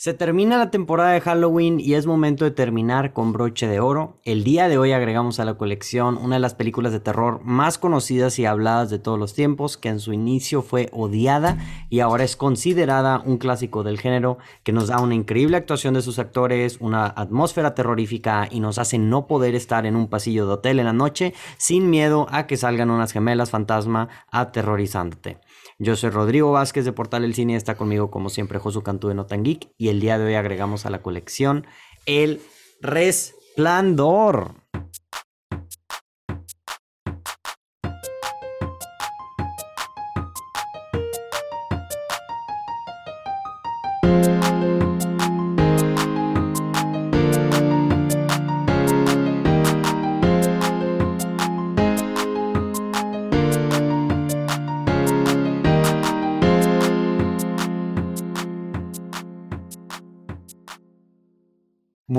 Se termina la temporada de Halloween y es momento de terminar con broche de oro. El día de hoy agregamos a la colección una de las películas de terror más conocidas y habladas de todos los tiempos, que en su inicio fue odiada y ahora es considerada un clásico del género, que nos da una increíble actuación de sus actores, una atmósfera terrorífica y nos hace no poder estar en un pasillo de hotel en la noche sin miedo a que salgan unas gemelas fantasma aterrorizándote. Yo soy Rodrigo Vázquez de Portal El Cine, está conmigo como siempre Josu Cantú de Notan Geek y el día de hoy agregamos a la colección El Resplandor.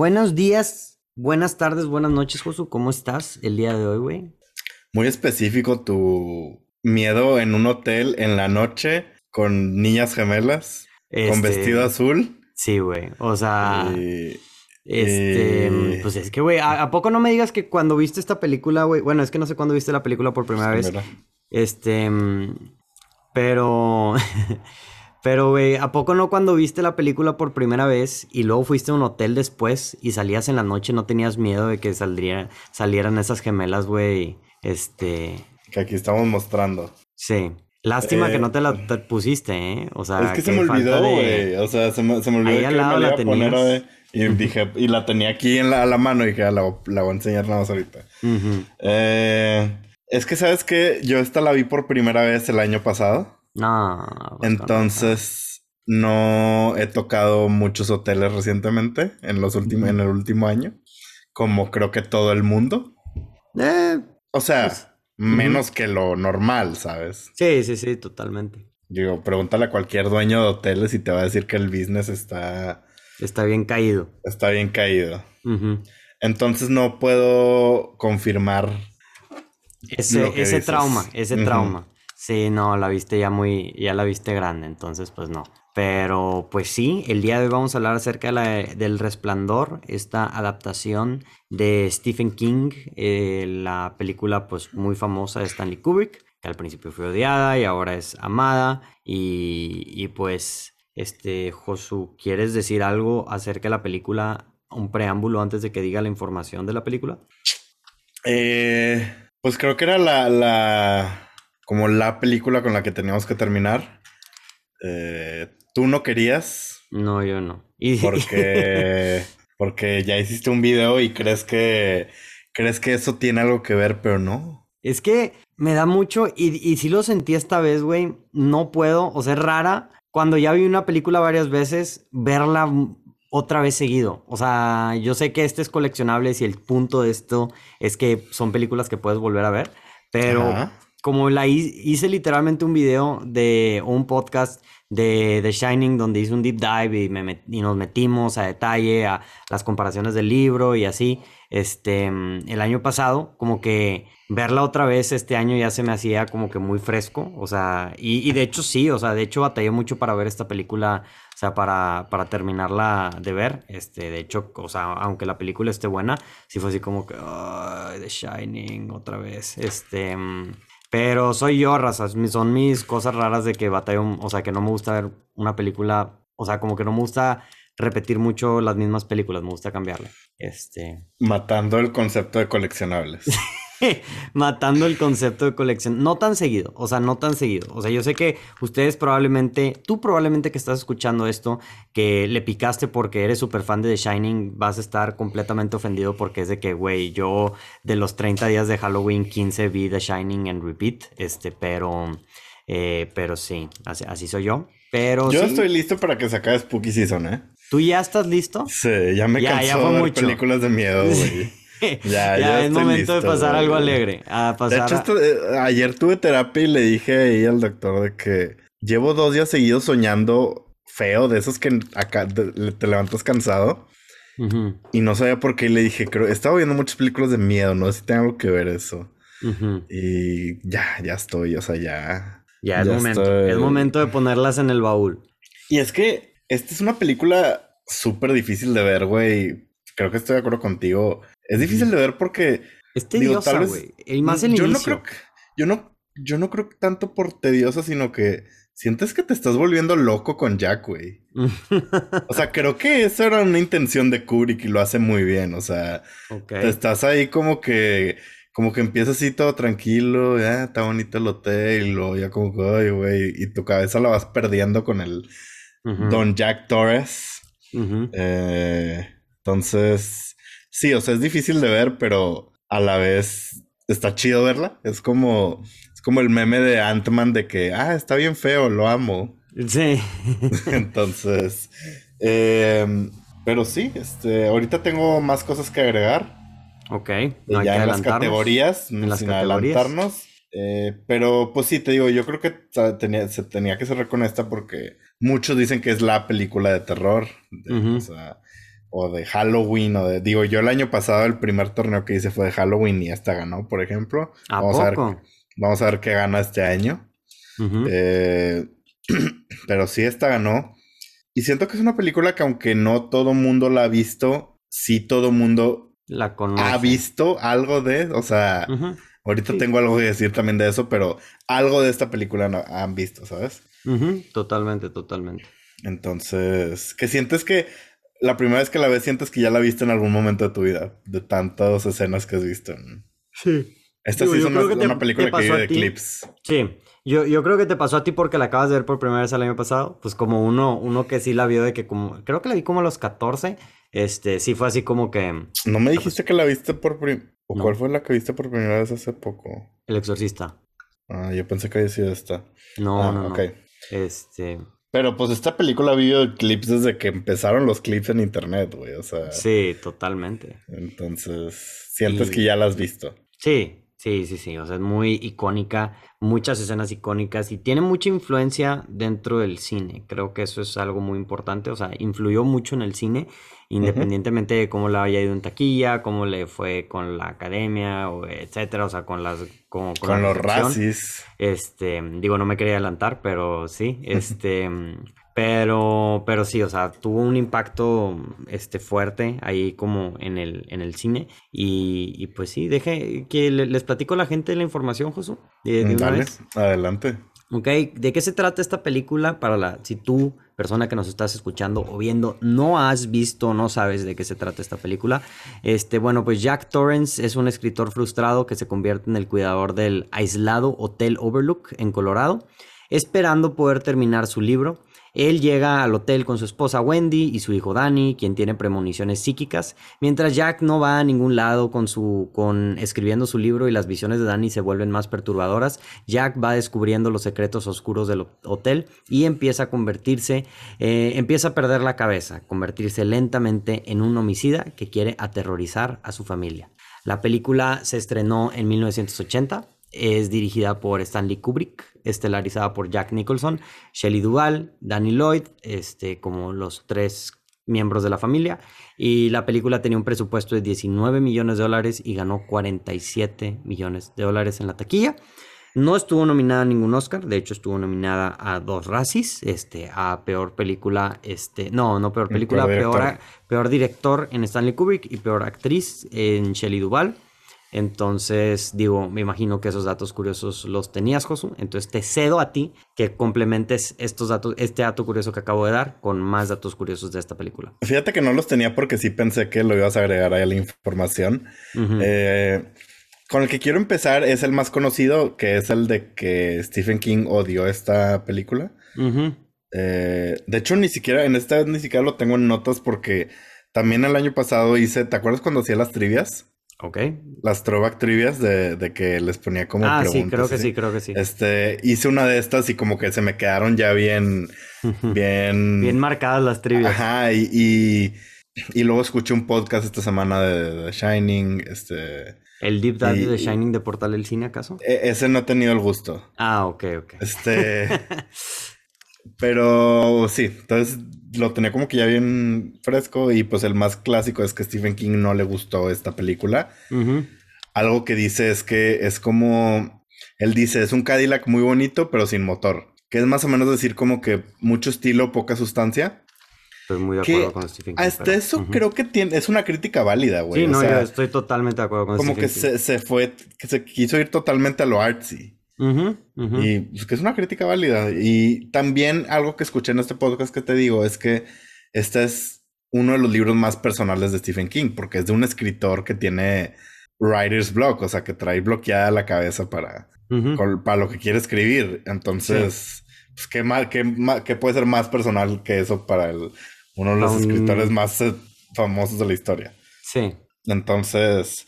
Buenos días, buenas tardes, buenas noches, Josu. ¿Cómo estás el día de hoy, güey? Muy específico tu miedo en un hotel en la noche con niñas gemelas, con Este, vestido azul. Sí, güey. O sea, y- este, pues es que, güey, ¿a, a poco no me digas que cuando viste esta película, güey? Bueno, es que no sé cuándo viste la película por primera vez. Mira. Este, mm, pero, pero, güey, ¿a poco no cuando viste la película por primera vez y luego fuiste a un hotel después y salías en la noche, no tenías miedo de que saldría, salieran esas gemelas, güey? Este, que aquí estamos mostrando. sí. Lástima que Eh, no te la te pusiste, ¿eh? O sea, es que se me olvidó, de- güey. O sea, se me, se me olvidó Ahí que al me lado la la poner, Y dije, y la tenía aquí en la, a la mano y dije, "Ah, la, la voy a enseñar nada más ahorita. Eh, es que, ¿sabes qué? Yo esta la vi por primera vez el año pasado. No. pues, Entonces, no he tocado muchos hoteles recientemente, en los últimos, en el último año, como creo que todo el mundo. Eh, O sea, Pues, menos que lo normal, ¿sabes? sí, sí, sí, totalmente. Digo, pregúntale a cualquier dueño de hoteles y te va a decir que el business está, Está bien caído. está bien caído. Entonces no puedo confirmar. Ese, ese dices. trauma, ese trauma. Sí, no, la viste ya muy, ya la viste grande, entonces pues no. Pero pues sí, el día de hoy vamos a hablar acerca de la- del Resplandor, esta adaptación de Stephen King, eh, la película pues muy famosa de Stanley Kubrick, que al principio fue odiada y ahora es amada. Y, y pues, este, Josu, ¿quieres decir algo acerca de la película? Un preámbulo antes de que diga la información de la película. Eh, pues creo que era la, la, como la película con la que teníamos que terminar. Eh, tú no querías No, yo no. Y, porque, porque ya hiciste un video y crees que, crees que eso tiene algo que ver, pero no. Es que me da mucho, y, y sí lo sentí esta vez, güey, no puedo, o sea, es rara, cuando ya vi una película varias veces, verla otra vez seguido. O sea, yo sé que este es coleccionable y el punto de esto es que son películas que puedes volver a ver, pero Ajá. Como la hi- hice literalmente un video de un podcast de The Shining donde hice un deep dive y, me met- y nos metimos a detalle a las comparaciones del libro y así, este, mm, el año pasado, como que verla otra vez este año ya se me hacía como que muy fresco, o sea, y, de hecho sí, o sea, de hecho batallé mucho para ver esta película, o sea, para, para terminarla de ver, este, de hecho, o sea, aunque la película esté buena, sí fue así como que, "Ay, The Shining otra vez, este... pero soy yo, razas. Son mis cosas raras de que batallo. O sea, que no me gusta ver una película. O sea, como que no me gusta repetir mucho las mismas películas. Me gusta cambiarle. Este. Matando el concepto de coleccionables. Matando el concepto de colección. No tan seguido. O sea, no tan seguido. O sea, yo sé que ustedes probablemente. Tú probablemente que estás escuchando esto. Que le picaste porque eres súper fan de The Shining. Vas a estar completamente ofendido porque es de que, güey, yo de los 30 días de Halloween, 15 vi The Shining en repeat. Este, pero. eh, pero sí, así, así soy yo. Pero Yo sí, estoy listo para que se acabe Spooky Season, ¿eh? ¿tú ya estás listo? Sí, ya me Ya, cansó ya fue de ver mucho. películas de miedo, güey. Ya, Ya, ya es momento de pasar güey. algo alegre. A De pasar hecho, a- esto- eh, ayer tuve terapia y le dije ahí al doctor de que llevo dos días seguidos soñando feo, de esos que acá te, te levantas cansado. Y no sabía por qué. Y le dije, creo, estaba viendo muchas películas de miedo, no sé si tengo algo que ver eso. Y ya, ya estoy, o sea, ya. Ya es Ya momento. estoy- Es momento de ponerlas en el baúl. Y es que esta es una película súper difícil de ver, güey. Creo que estoy de acuerdo contigo. Es difícil de ver porque... Es tediosa, güey. Y más el yo inicio. no creo que... Yo no, yo no creo tanto por tediosa, sino que sientes que te estás volviendo loco con Jack, güey. o sea, creo que esa era una intención de Kubrick y lo hace muy bien. O sea, te estás ahí como que como que empieza así todo tranquilo, ya está bonito el hotel, y luego ya como que, ay, güey, y tu cabeza la vas perdiendo con el Don Jack Torres. Eh, entonces, sí, o sea, es difícil de ver, pero a la vez está chido verla. Es como, es como el meme de Ant-Man de que, ah, está bien feo, lo amo. Sí. entonces, eh, pero sí, este, ahorita tengo más cosas que agregar. Ok, no ya en las categorías, en las sin adelantarnos. Eh, pero pues sí, te digo, yo creo que tenía, se tenía que cerrar con esta porque muchos dicen que es la película de terror. o, de Halloween, o de. Digo, yo el año pasado el primer torneo que hice fue de Halloween y esta ganó, por ejemplo. vamos a ver. Vamos a ver qué gana este año. Eh, pero sí, esta ganó. Y siento que es una película que aunque no todo mundo la ha visto, sí todo mundo la conoce. ¿Ha visto algo de? O sea, ahorita tengo algo que decir también de eso, pero algo de esta película no, han visto, ¿sabes? Totalmente, totalmente. Entonces, ¿qué sientes que la primera vez que la ves sientes que ya la viste en algún momento de tu vida? De tantas escenas que has visto. Sí. Esta sí es una, película que vive de clips. Sí. Yo, yo creo que te pasó a ti porque la acabas de ver por primera vez el año pasado. Pues como uno, uno que sí la vio de que como... Creo que la vi como a los 14 este, sí fue así como que. No me dijiste que la viste por primera ¿O cuál fue la que viste por primera vez hace poco? El exorcista. Ah, yo pensé que había sido esta. No, ah, no, no. Este. Pero pues esta película vio clips desde que empezaron los clips en internet, güey. O sea. Sí, totalmente. Entonces, sientes que ya la has visto. Sí, sí, sí, sí. O sea, es muy icónica, muchas escenas icónicas y tiene mucha influencia dentro del cine. Creo que eso es algo muy importante. O sea, influyó mucho en el cine independientemente de cómo le haya ido en taquilla, cómo le fue con la academia, o etcétera, o sea, con las con, con, los racis. Este, digo, no me quería adelantar, pero sí, este, pero, pero sí, o sea, tuvo un impacto, este, fuerte ahí como en el, en el cine y, pues sí, deje que les platico a la gente la información, Josu, de, vez. adelante. Ok, ¿de qué se trata esta película para la, si tú, persona que nos estás escuchando o viendo, no has visto, no sabes de qué se trata esta película? Este, bueno, pues Jack Torrance es un escritor frustrado que se convierte en el cuidador del aislado Hotel Overlook en Colorado, esperando poder terminar su libro. Él llega al hotel con su esposa Wendy y su hijo Danny, quien tiene premoniciones psíquicas, mientras Jack no va a ningún lado con su con escribiendo su libro y las visiones de Danny se vuelven más perturbadoras. Jack va descubriendo los secretos oscuros del hotel y empieza a convertirse, eh, empieza a perder la cabeza, convertirse lentamente en un homicida que quiere aterrorizar a su familia. La película se estrenó en 1980 es dirigida por Stanley Kubrick, estelarizada por Jack Nicholson, Shelley Duvall, Danny Lloyd, este, como los tres miembros de la familia. Y la película tenía un presupuesto de 19 millones de dólares y ganó 47 millones de dólares en la taquilla. No estuvo nominada a ningún Oscar, de hecho estuvo nominada a dos Razzies, este, a peor película, este, no, no peor película, peor, peor, director en Stanley Kubrick y peor actriz en Shelley Duvall. Entonces, digo, me imagino que esos datos curiosos los tenías, Josu. Entonces te cedo a ti que complementes estos datos, este dato curioso que acabo de dar con más datos curiosos de esta película. Fíjate que no los tenía porque sí pensé que lo ibas a agregar ahí a la información. Eh, con el que quiero empezar es el más conocido, que es el de que Stephen King odió esta película. Eh, de hecho, ni siquiera, en esta vez ni siquiera lo tengo en notas porque también el año pasado hice, ¿te acuerdas cuando hacía las trivias? Ok. Las throwback trivias de, que les ponía como ah, sí, creo que sí, creo que sí. Este, hice una de estas y como que se me quedaron ya bien, bien... bien marcadas las trivias. Ajá, y, y, luego escuché un podcast esta semana de, Shining, este... ¿El Deep Dive de Shining de Portal del Cine, acaso? E, ese no he tenido el gusto. Ah, ok, ok. Este... pero sí, entonces lo tenía como que ya bien fresco y pues el más clásico es que Stephen King no le gustó esta película. Algo que dice es que es como, él dice, es un Cadillac muy bonito pero sin motor, que es más o menos decir como que mucho estilo, poca sustancia. Estoy muy de acuerdo con Stephen King. Hasta eso creo que tiene, es una crítica válida, güey. Sí, no, yo estoy totalmente de acuerdo con Stephen King. Como que se, fue, que se quiso ir totalmente a lo artsy. Y pues, que es una crítica válida. Y también algo que escuché en este podcast que te digo es que este es uno de los libros más personales de Stephen King, porque es de un escritor que tiene writer's block, o sea, que trae bloqueada la cabeza para, para lo que quiere escribir. Entonces, pues, ¿qué, mal, qué, puede ser más personal que eso para el, uno de los escritores más eh, famosos de la historia? Sí. Entonces,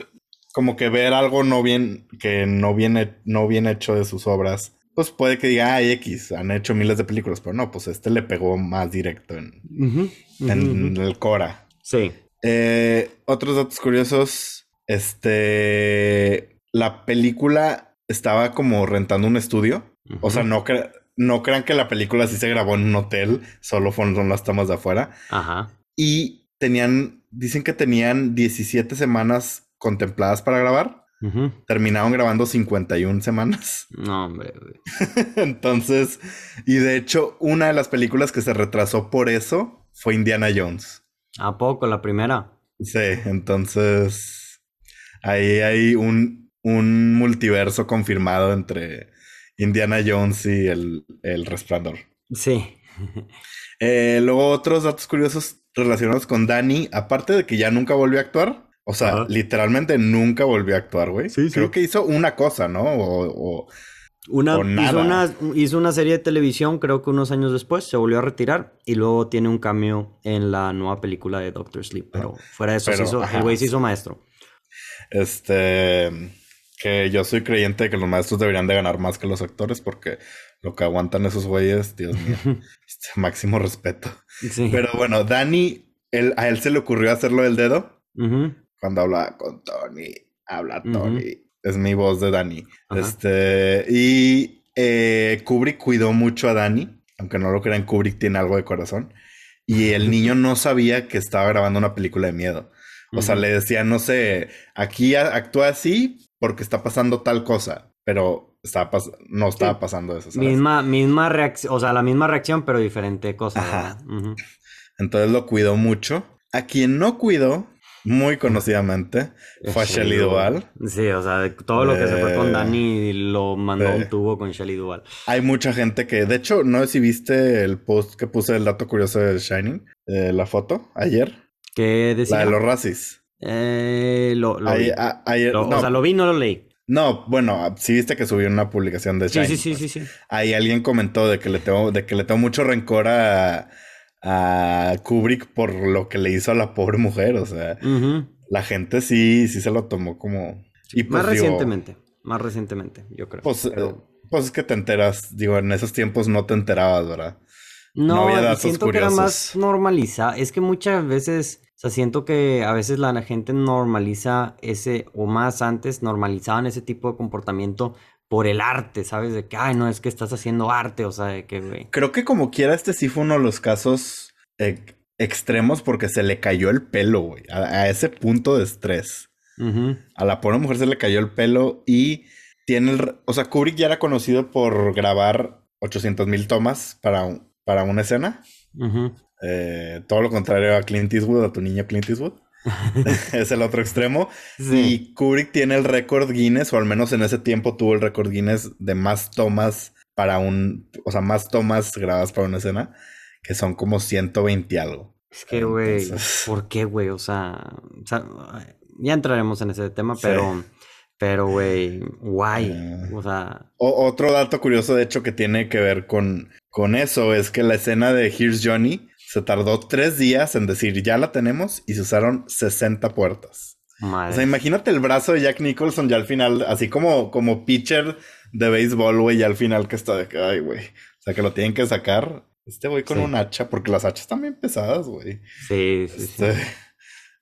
como que ver algo no bien, que no viene, no bien hecho de sus obras, pues puede que diga, ay, X, han hecho miles de películas, pero no, pues este le pegó más directo en, en el Cora. Sí. Eh, otros datos curiosos, este, la película estaba como rentando un estudio, o sea, no, no crean que la película sí se grabó en un hotel, solo fueron las tomas de afuera. Ajá. Y tenían, dicen que tenían 17 semanas contempladas para grabar. Terminaron grabando 51 semanas. No, hombre. Entonces, y de hecho, una de las películas que se retrasó por eso fue Indiana Jones. ¿A poco? ¿La primera? Sí, entonces ahí hay un, un multiverso confirmado entre Indiana Jones y el, el Resplandor. Sí. Eh, luego otros datos curiosos relacionados con Danny, aparte de que ya nunca volvió a actuar, o sea, literalmente nunca volvió a actuar, güey. Sí, Creo que hizo una cosa, ¿no? O, una, Hizo, una, hizo una serie de televisión, creo que unos años después, se volvió a retirar y luego tiene un cambio en la nueva película de Doctor Sleep. Pero fuera de eso, hizo, el güey se hizo maestro. Este. Que yo soy creyente de que los maestros deberían de ganar más que los actores porque lo que aguantan esos güeyes, Dios mío, este, máximo respeto. Pero bueno, Dani, a él se le ocurrió hacerlo del dedo cuando habla con Tony, habla Tony. Es mi voz de Dani. Este, y eh, Kubrick cuidó mucho a Dani, aunque no lo crean, Kubrick tiene algo de corazón. Y el niño no sabía que estaba grabando una película de miedo. O sea, le decía, no sé, aquí actúa así porque está pasando tal cosa, pero estaba no estaba pasando eso. Misma, misma reacción, o sea, la misma reacción, pero diferente cosa. Entonces lo cuidó mucho. A quien no cuidó muy conocidamente, fue a Shelly Duval. Sí, o sea, todo lo que se fue con Dani lo mandó un tubo con Shelly Duval. Hay mucha gente que, de hecho, no sé si viste el post que puse el dato curioso de Shining, eh, la foto, ayer. ¿Qué decía? La de los racis. Eh, lo, lo vi. O sea, lo vi, no lo leí. No, bueno, sí viste que subió una publicación de Shining. Sí, sí, sí, sí, sí. Ahí alguien comentó de que le tengo, de que le tengo mucho rencor a a Kubrick por lo que le hizo a la pobre mujer. O sea, la gente sí, sí se lo tomó como. Y más pues, recientemente, más recientemente, yo creo. Pues, eh, pues, es que te enteras, digo, en esos tiempos no te enterabas, ¿verdad? No, siento que era más normaliza. Es que muchas veces, o sea, siento que a veces la gente normaliza ese, o más antes normalizaban ese tipo de comportamiento por el arte, ¿sabes? De que, ay, no, es que estás haciendo arte, o sea, de que, güey. Creo que como quiera, este sí fue uno de los casos eh, extremos porque se le cayó el pelo, güey, a, ese punto de estrés. A la pobre mujer se le cayó el pelo y tiene el... O sea, Kubrick ya era conocido por grabar 800 mil tomas para, para una escena. Eh, todo lo contrario a Clint Eastwood, a tu niño Clint Eastwood. es el otro extremo. Y Kubrick tiene el récord Guinness, o al menos en ese tiempo tuvo el récord Guinness de más tomas para un, o sea, más tomas grabadas para una escena, que son como 120 algo. Es que, güey, ¿por qué, güey? O sea, ya entraremos en ese tema, pero, pero, güey, guay. Eh. o sea. otro dato curioso, de hecho, que tiene que ver con, con eso, es que la escena de Here's Johnny se tardó tres días en decir, ya la tenemos, y se usaron 60 puertas. O sea, imagínate el brazo de Jack Nicholson ya al final, así como, como pitcher de béisbol, güey, ya al final que está de que, ay, güey. O sea, que lo tienen que sacar. Este güey con un hacha, porque las hachas están bien pesadas, güey. Sí, sí, sí.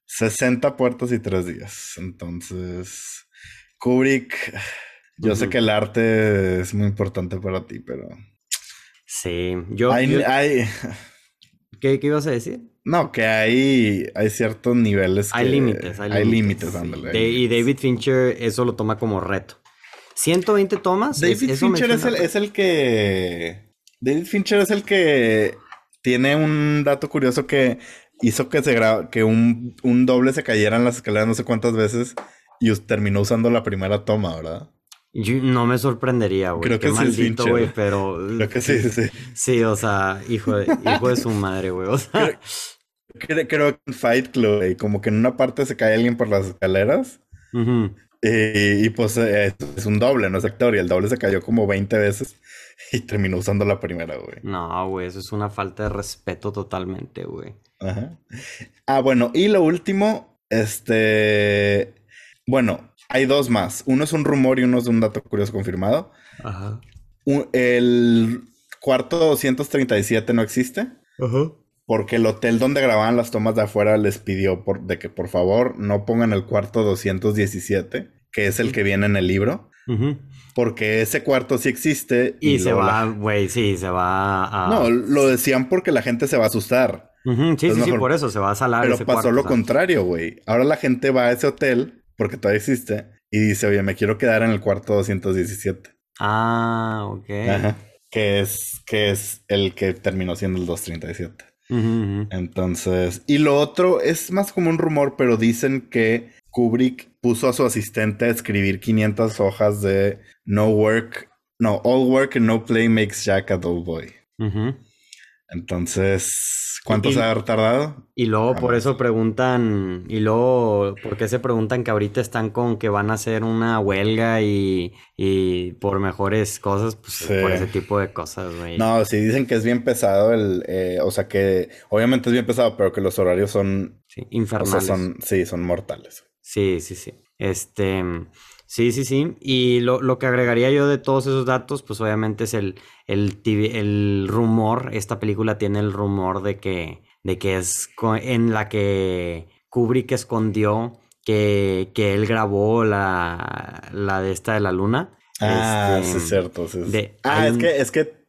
60 este, puertas y tres días. Entonces, Kubrick, yo sé que el arte es muy importante para ti, pero... Sí, yo... Hay, ¿Qué, ibas a decir? No, que hay, hay ciertos niveles. hay límites, hay, límites. y David Fincher eso lo toma como reto. 120 tomas. David Fincher es el, es el que. David Fincher es el que tiene un dato curioso que hizo que se que un, un doble se cayera en las escaleras no sé cuántas veces y terminó usando la primera toma, ¿verdad? No me sorprendería, güey. Creo que Qué sí güey, pero... Creo que sí, sí. Sí, o sea, hijo de, hijo de su madre, güey. O sea... Creo, que en Fight Club, güey, como que en una parte se cae alguien por las escaleras. y, pues eh, es un doble, no es actor. Y el doble se cayó como 20 veces y terminó usando la primera, güey. No, güey, eso es una falta de respeto totalmente, güey. Ajá. Ah, bueno, y lo último, este... Bueno, hay dos más. Uno es un rumor y uno es un dato curioso confirmado. Ajá. el cuarto 237 no existe. Ajá. Porque el hotel donde grababan las tomas de afuera les pidió por, de que por favor no pongan el cuarto 217, que es el que viene en el libro. Porque ese cuarto sí existe. Y, se va, güey, sí, se va a... No, lo decían porque la gente se va a asustar. Sí, sí, sí, por eso se va a salar. Pero pasó lo contrario, güey. Ahora la gente va a ese hotel, porque todavía existe, y dice, oye, me quiero quedar en el cuarto 217. Ah, ok. Que es, que es el que terminó siendo el 237. Entonces, y lo otro es más como un rumor, pero dicen que Kubrick puso a su asistente a escribir 500 hojas de No Work, no, All Work and No Play Makes Jack a Dull Boy. Entonces, ¿cuánto se ha tardado? Y luego por eso preguntan, y luego, ¿por qué se preguntan que ahorita están con que van a hacer una huelga y, por mejores cosas? Pues por ese tipo de cosas, güey. No, sí dicen que es bien pesado el, eh, o sea que obviamente es bien pesado, pero que los horarios son... Sí, infernales. son, sí, son mortales. Sí, sí, sí. Este... Sí, sí, sí. Y lo, lo, que agregaría yo de todos esos datos, pues obviamente es el, el, el rumor. Esta película tiene el rumor de que, de que es en la que Kubrick escondió que, que él grabó la, la de esta de la luna. Ah, sí, es este, cierto. ah, es que, es que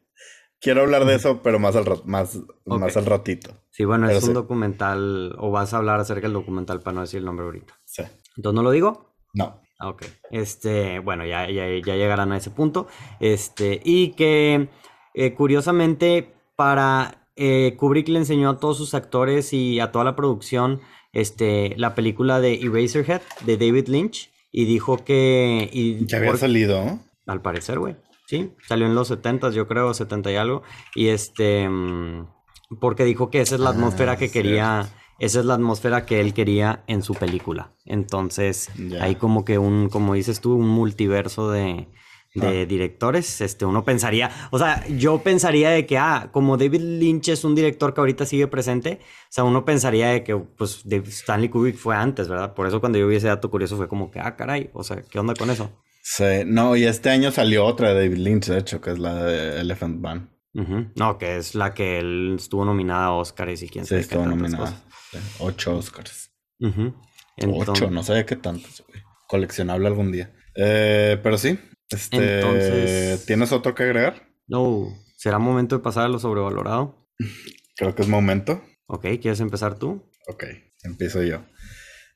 quiero hablar de eso, pero más al, más, más al ratito. Sí, bueno, es un documental, o vas a hablar acerca del documental para no decir el nombre ahorita. Sí. Entonces, ¿no lo digo? No. Ah, ok. Este, bueno, ya, ya, llegarán a ese punto. Este, y que eh, curiosamente para eh, Kubrick le enseñó a todos sus actores y a toda la producción este, la película de Eraserhead de David Lynch y dijo que... Y ya había salido. Al parecer, güey. Sí, salió en los 70 yo creo, 70 y algo. Y este... Mm, porque dijo que esa es la ah, atmósfera que quería esa es la atmósfera que él quería en su película. Entonces, hay como que un, como dices tú, un multiverso de, de directores. Este, uno pensaría, o sea, yo pensaría de que, ah, como David Lynch es un director que ahorita sigue presente, o sea, uno pensaría de que, pues, Stanley Kubrick fue antes, ¿verdad? Por eso cuando yo vi ese dato curioso fue como que, ah, caray, o sea, ¿qué onda con eso? Sí, no, y este año salió otra de David Lynch, de hecho, que es la de Elephant Man. No, que es la que él estuvo nominada a Oscars y quién sabe. Sí, estuvo nominada. Ocho Oscars. Ocho, no sé qué tantos, Coleccionable algún día. Eh, pero sí. Este, Entonces... ¿Tienes otro que agregar? No. ¿Será momento de pasar a lo sobrevalorado? Creo que es momento. Ok, ¿quieres empezar tú? Ok, empiezo yo.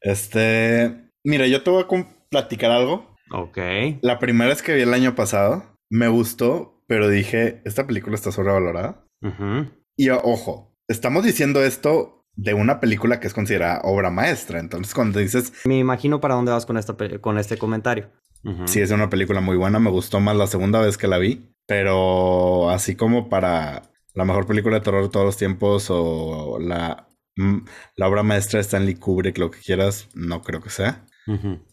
Este. Mira, yo te voy a platicar algo. Ok. La primera vez que vi el año pasado, me gustó, pero dije, esta película está sobrevalorada. Y ojo, estamos diciendo esto de una película que es considerada obra maestra. Entonces, cuando dices... Me imagino para dónde vas con, esta con este comentario. Sí, es una película muy buena. Me gustó más la segunda vez que la vi. Pero así como para la mejor película de terror de todos los tiempos o la, mm, la obra maestra de Stanley Kubrick, lo que quieras, no creo que sea.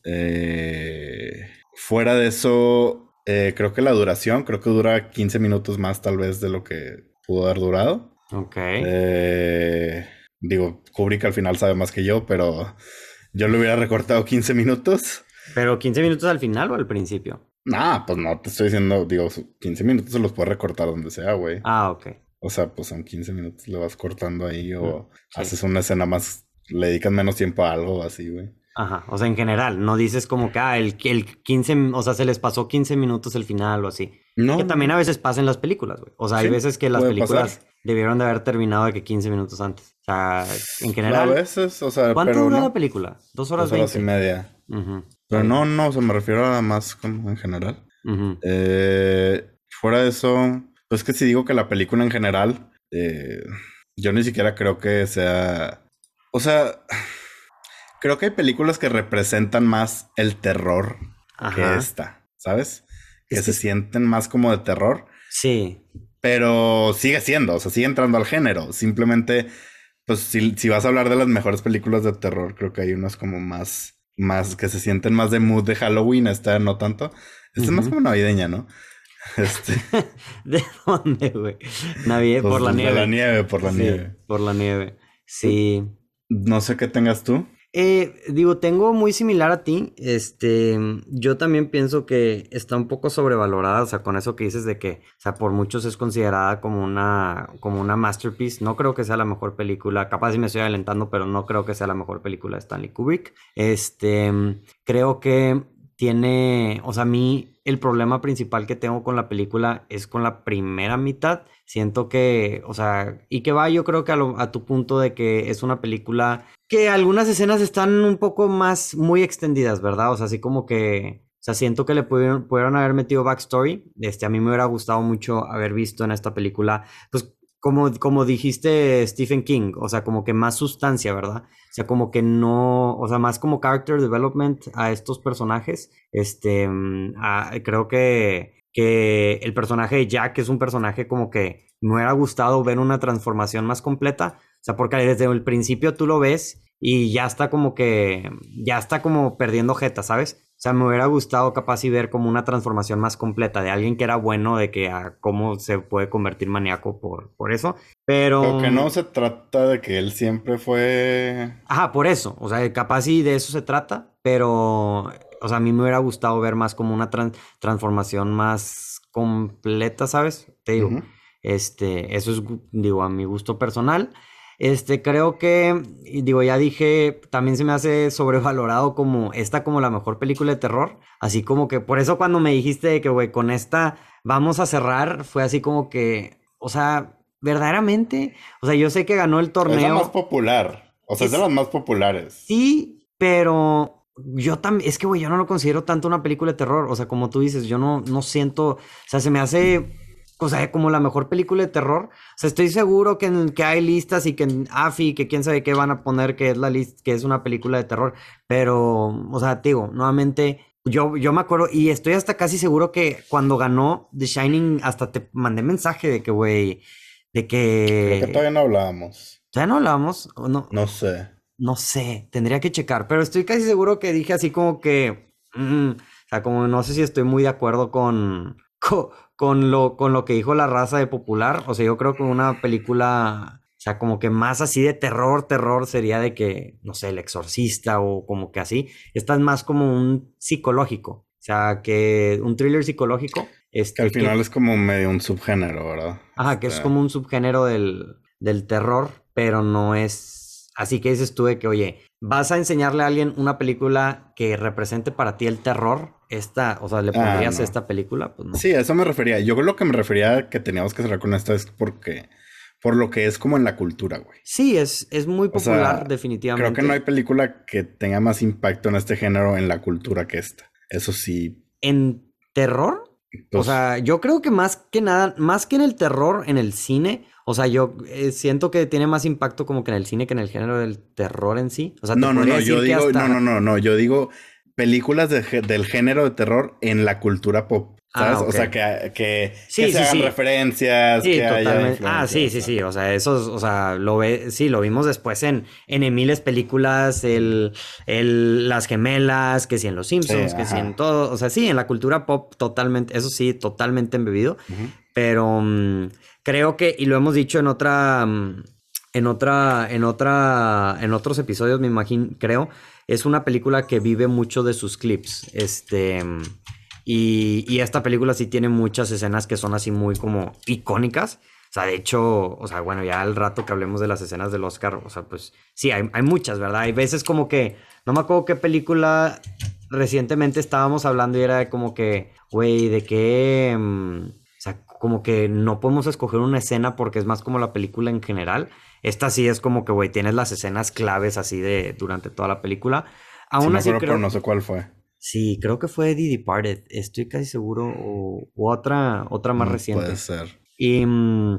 Eh, fuera de eso, eh, creo que la duración, creo que dura 15 minutos más tal vez de lo que pudo haber durado. Ok. Eh, Digo, Kubrick al final sabe más que yo, pero yo le hubiera recortado 15 minutos. ¿Pero 15 minutos al final o al principio? Nah, pues no, te estoy diciendo, digo, 15 minutos se los puedes recortar donde sea, güey. Ah, ok. O sea, pues en 15 minutos le vas cortando ahí o haces una escena más, le dedicas menos tiempo a algo así, güey. Ajá, o sea, en general, no dices como que, ah, el, el 15, o sea, se les pasó 15 minutos el final o así. No. Que también a veces pasa en las películas, güey. O sea, hay veces que las películas debieron de haber terminado de que 15 minutos antes. O sea, en general. A veces, o sea, ¿Cuánto dura la película? Dos horas, Dos horas y media. Pero no, no, o sea, me refiero a más como en general. eh, fuera de eso, pues que si digo que la película en general, eh, Yo ni siquiera creo que sea. O sea, creo que hay películas que representan más el terror que esta, ¿sabes? Que se sienten más como de terror. Sí. Pero sigue siendo, o sea, sigue entrando al género. Simplemente, pues si, si vas a hablar de las mejores películas de terror, creo que hay unas como más, más que se sienten más de mood de Halloween, esta no tanto. Esta es más como navideña, ¿no? Este. ¿De dónde, güey? Navidad, Pues, por la nieve. la nieve, por la Sí, nieve. Por la nieve. Sí. No sé qué tengas tú. Eh, digo, tengo muy similar a ti. Este, yo también pienso que está un poco sobrevalorada. O sea, con eso que dices de que, o sea, por muchos es considerada como una, como una masterpiece. No creo que sea la mejor película. Capaz si me estoy adelantando, pero no creo que sea la mejor película de Stanley Kubrick. Este, creo que tiene, o sea, a mí el problema principal que tengo con la película es con la primera mitad. Siento que, o sea, y que va yo creo que a, tu punto de que es una película que algunas escenas están un poco más, muy extendidas, ¿verdad? O sea, así como que, o sea, siento que le pudieron, pudieron haber metido backstory. Este, a mí me hubiera gustado mucho haber visto en esta película, pues, como, como dijiste Stephen King, o sea, como que más sustancia, ¿verdad? O sea, como que no, o sea, más como character development a estos personajes. Este, mm, creo que, que el personaje de Jack es un personaje como que me hubiera gustado ver una transformación más completa. O sea, porque desde el principio tú lo ves y ya está como que, ya está como perdiendo jeta, ¿sabes? O sea, me hubiera gustado capaz y ver como una transformación más completa de alguien que era bueno, de que a cómo se puede convertir maníaco por, por eso. Pero... Creo que no se trata de que él siempre fue. Ajá, por eso. O sea, capaz y de eso se trata, pero, o sea, a mí me hubiera gustado ver más como una tran- transformación más completa, ¿sabes? Te digo, este, eso es, digo, a mi gusto personal. Este, creo que, digo, ya dije, también se me hace sobrevalorado como esta como la mejor película de terror. Así como que, por eso cuando me dijiste que, güey, con esta vamos a cerrar, fue así como que, o sea, verdaderamente, o sea, yo sé que ganó el Es la torneo. más popular. O sea, es, de las más populares. Sí, pero yo también, es que, güey, yo no lo considero tanto una película de terror. O sea, como tú dices, yo no, no siento, o sea, se me hace, o sea, como la mejor película de terror. O sea, estoy seguro que, en- que hay listas y que en AFI, que quién sabe qué van a poner que es la lista, que es una película de terror. Pero, o sea, te digo, nuevamente, yo, yo me acuerdo y estoy hasta casi seguro que cuando ganó The Shining, hasta te mandé mensaje de que, güey, de Creo que que... todavía no hablábamos. ¿Ya no hablamos? ¿O no? No sé. No sé, tendría que checar, pero estoy casi seguro que dije así como que, mm, o sea, como no sé si estoy muy de acuerdo con, co- con, lo, con lo que dijo la raza de popular, o sea, yo creo que una película, o sea, como que más así de terror, terror sería de que, no sé, El Exorcista o como que así, esta es más como un psicológico, o sea, que un thriller psicológico, Que este, al que- final es como medio un subgénero, ¿verdad? Ajá, que es Este, como un subgénero del, del terror, pero no es... Así que dices tú de que, oye, vas a enseñarle a alguien una película que represente para ti el terror, esta, o sea, ¿le Ah, pondrías no. esta película? Pues no. Sí, a eso me refería. Yo lo que me refería que teníamos que cerrar con esto es porque, por lo que es como en la cultura, güey. Sí, es, es muy O sea, popular, definitivamente. Creo que no hay película que tenga más impacto en este género en la cultura que esta. Eso sí. ¿En terror? o pues, sea, yo creo que más que nada, más que en el terror, en el cine, o sea, yo eh, siento que tiene más impacto como que en el cine que en el género del terror en sí. O sea, no, no, no, yo digo, hasta- no, no, no, no, yo digo películas de del género de terror en la cultura pop. Ah, ¿Sabes? O sea, que, que, Sí, que sí, se hagan sí. referencias, Sí, que haya. Ah, sí, sí, sí. O sea, eso, es- o sea, lo ve, sí, lo vimos después en, en miles películas, el, el, las gemelas, que sí en Los Simpsons, Sí, que sí ajá. en todo. O sea, sí, en la cultura pop totalmente, eso sí, totalmente embebido. Pero mm, creo que, y lo hemos dicho en otra, mm, en otra, en otra, en otros episodios, me imagino, creo, es una película que vive mucho de sus clips. Este, mm, y, y esta película sí tiene muchas escenas que son así muy como icónicas. O sea, de hecho, o sea, bueno, ya al rato que hablemos de las escenas del Oscar, o sea, pues sí, hay, hay muchas, ¿verdad? Hay veces como que, no me acuerdo qué película recientemente estábamos hablando y era como que, güey, de qué, como que no podemos escoger una escena porque es más como la película en general. Esta sí es como que, güey, tienes las escenas claves así de durante toda la película. Aún así creo... pero no sé cuál fue. Sí, creo que fue The Departed, estoy casi seguro, o, o otra, otra más Mm, reciente. Puede ser. Y, mm,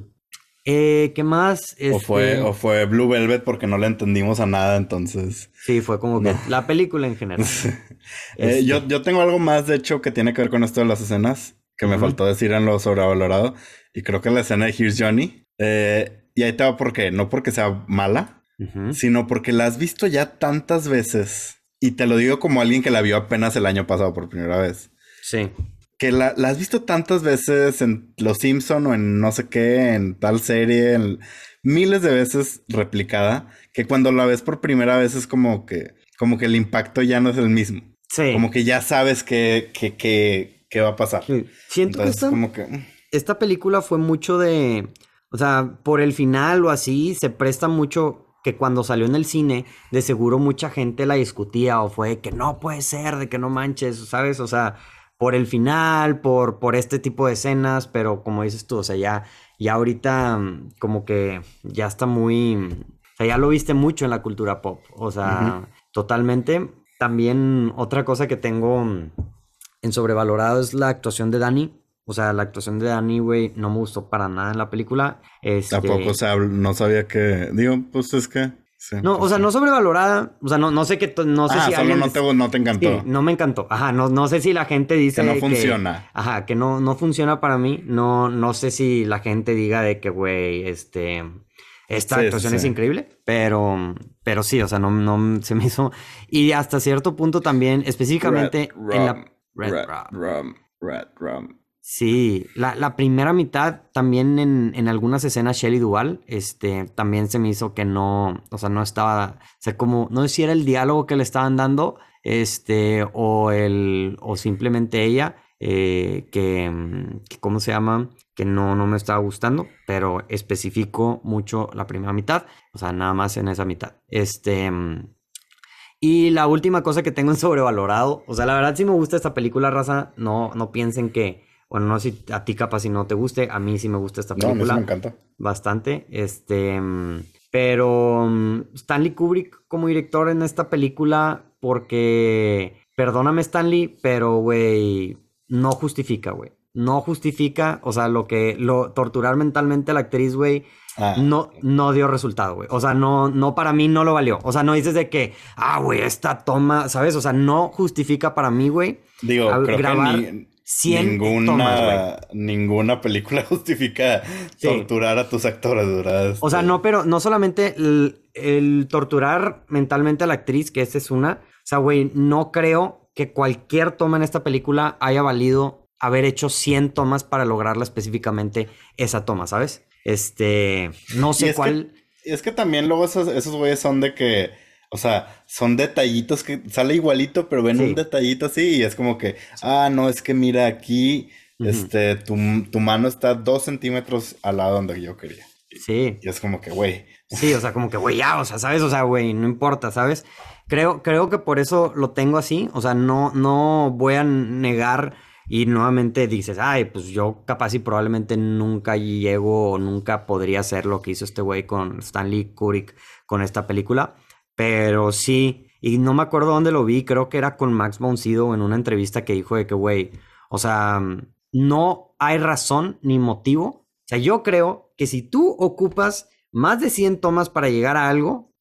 Eh, ¿Qué más? O, fue, Este, o fue Blue Velvet porque no le entendimos a nada, entonces. Sí, fue como que No. la película en general. Eh, yo, yo tengo algo más, de hecho, que tiene que ver con esto de las escenas, que me Ujú. faltó decir en lo sobrevalorado. Y creo que la escena de Here's Johnny. eh, y ahí te va por qué. No porque sea mala, ujú. sino porque la has visto ya tantas veces. Y te lo digo como alguien que la vio apenas el año pasado por primera vez. Sí. Que la, la has visto tantas veces en Los Simpson o en no sé qué, en tal serie, en miles de veces replicada, que cuando la ves por primera vez es como que, como que el impacto ya no es el mismo. Sí. Como que ya sabes que, que, que, que va a pasar. Sí. Siento Entonces, que esta, como que... mm, esta película fue mucho de. O sea, por el final o así, se presta mucho que cuando salió en el cine, de seguro mucha gente la discutía o fue que no puede ser, de que no manches, ¿sabes? O sea, por el final, por, por este tipo de escenas, pero como dices tú, o sea, ya, ya ahorita mm, como que ya está muy. O sea, ya lo viste mucho en la cultura pop. O sea, totalmente. También otra cosa que tengo mm, en sobrevalorado es la actuación de Dani. O sea, la actuación de Dani, güey, no me gustó para nada en la película. Este, Tampoco, o sea, no sabía que... Digo, pues es que... sí, No, o pues sea, sí. no sobrevalorada. O sea, no, no sé qué, to- no sé ah, si solo alguien no te, no te encantó. Sí, no me encantó. Ajá, no, no sé si la gente dice Que no funciona. ajá, que no, no funciona para mí. No, no sé si la gente diga de que, güey, este, esta actuación es increíble, pero, pero sí, o sea, no, no se me hizo. Y hasta cierto punto también, específicamente Red en la Red red Rum. rum, red rum. Sí, la, la primera mitad también en, en algunas escenas Shelley Duval, este, también se me hizo que no, o sea, no estaba, o sea, como, no sé si era el diálogo que le estaban dando, este, o el, o simplemente ella, eh, que, que, ¿cómo se llama? Que no, no me estaba gustando, pero especifico mucho la primera mitad, o sea, nada más en esa mitad. Este, y la última cosa que tengo en sobrevalorado, o sea, la verdad sí me gusta esta película, raza, no, no piensen que, bueno, no sé si a ti capaz si no te guste, a mí sí me gusta esta No, a mí sí película me encanta. bastante, este, pero Stanley Kubrick como director en esta película, porque, perdóname Stanley, pero, güey, no justifica, güey, no justifica, o sea, lo que, lo, torturar mentalmente a la actriz, güey, Ah, no, no dio resultado, güey. O sea, no, no, para mí no lo valió. O sea, no dices de que, ah, güey, esta toma, ¿sabes? O sea, no justifica para mí, güey. Digo, a- creo grabar que ni, 100 ninguna, tomas, ninguna película justifica Sí. torturar a tus actores, ¿verdad? O sea, Este, no, pero no solamente el, el torturar mentalmente a la actriz, que esa es una. O sea, güey, no creo que cualquier toma en esta película haya valido haber hecho 100 tomas para lograrla específicamente esa toma, ¿sabes? Este, no sé es que- cuál. Y es que también luego esos, esos güeyes son de que, o sea, son detallitos que sale igualito, pero ven Sí. un detallito así y es como que, ah, no, es que mira aquí, este, tu, tu mano está dos centímetros al lado donde yo quería. Sí. Y es como que, güey, Sí, o sea, como que, güey, ya, o sea, ¿sabes? O sea, güey, no importa, ¿sabes? Creo, creo que por eso lo tengo así, o sea, no, no voy a negar y nuevamente dices, ay, pues yo capaz y probablemente nunca llego o nunca podría hacer lo que hizo este güey con Stanley Kubrick con esta película, pero sí, y no me acuerdo dónde lo vi, creo que era con Max Boncido en una entrevista que dijo de que, güey, o sea, no hay razón ni motivo. O sea, yo creo que si tú ocupas más de 100 tomas para llegar a algo,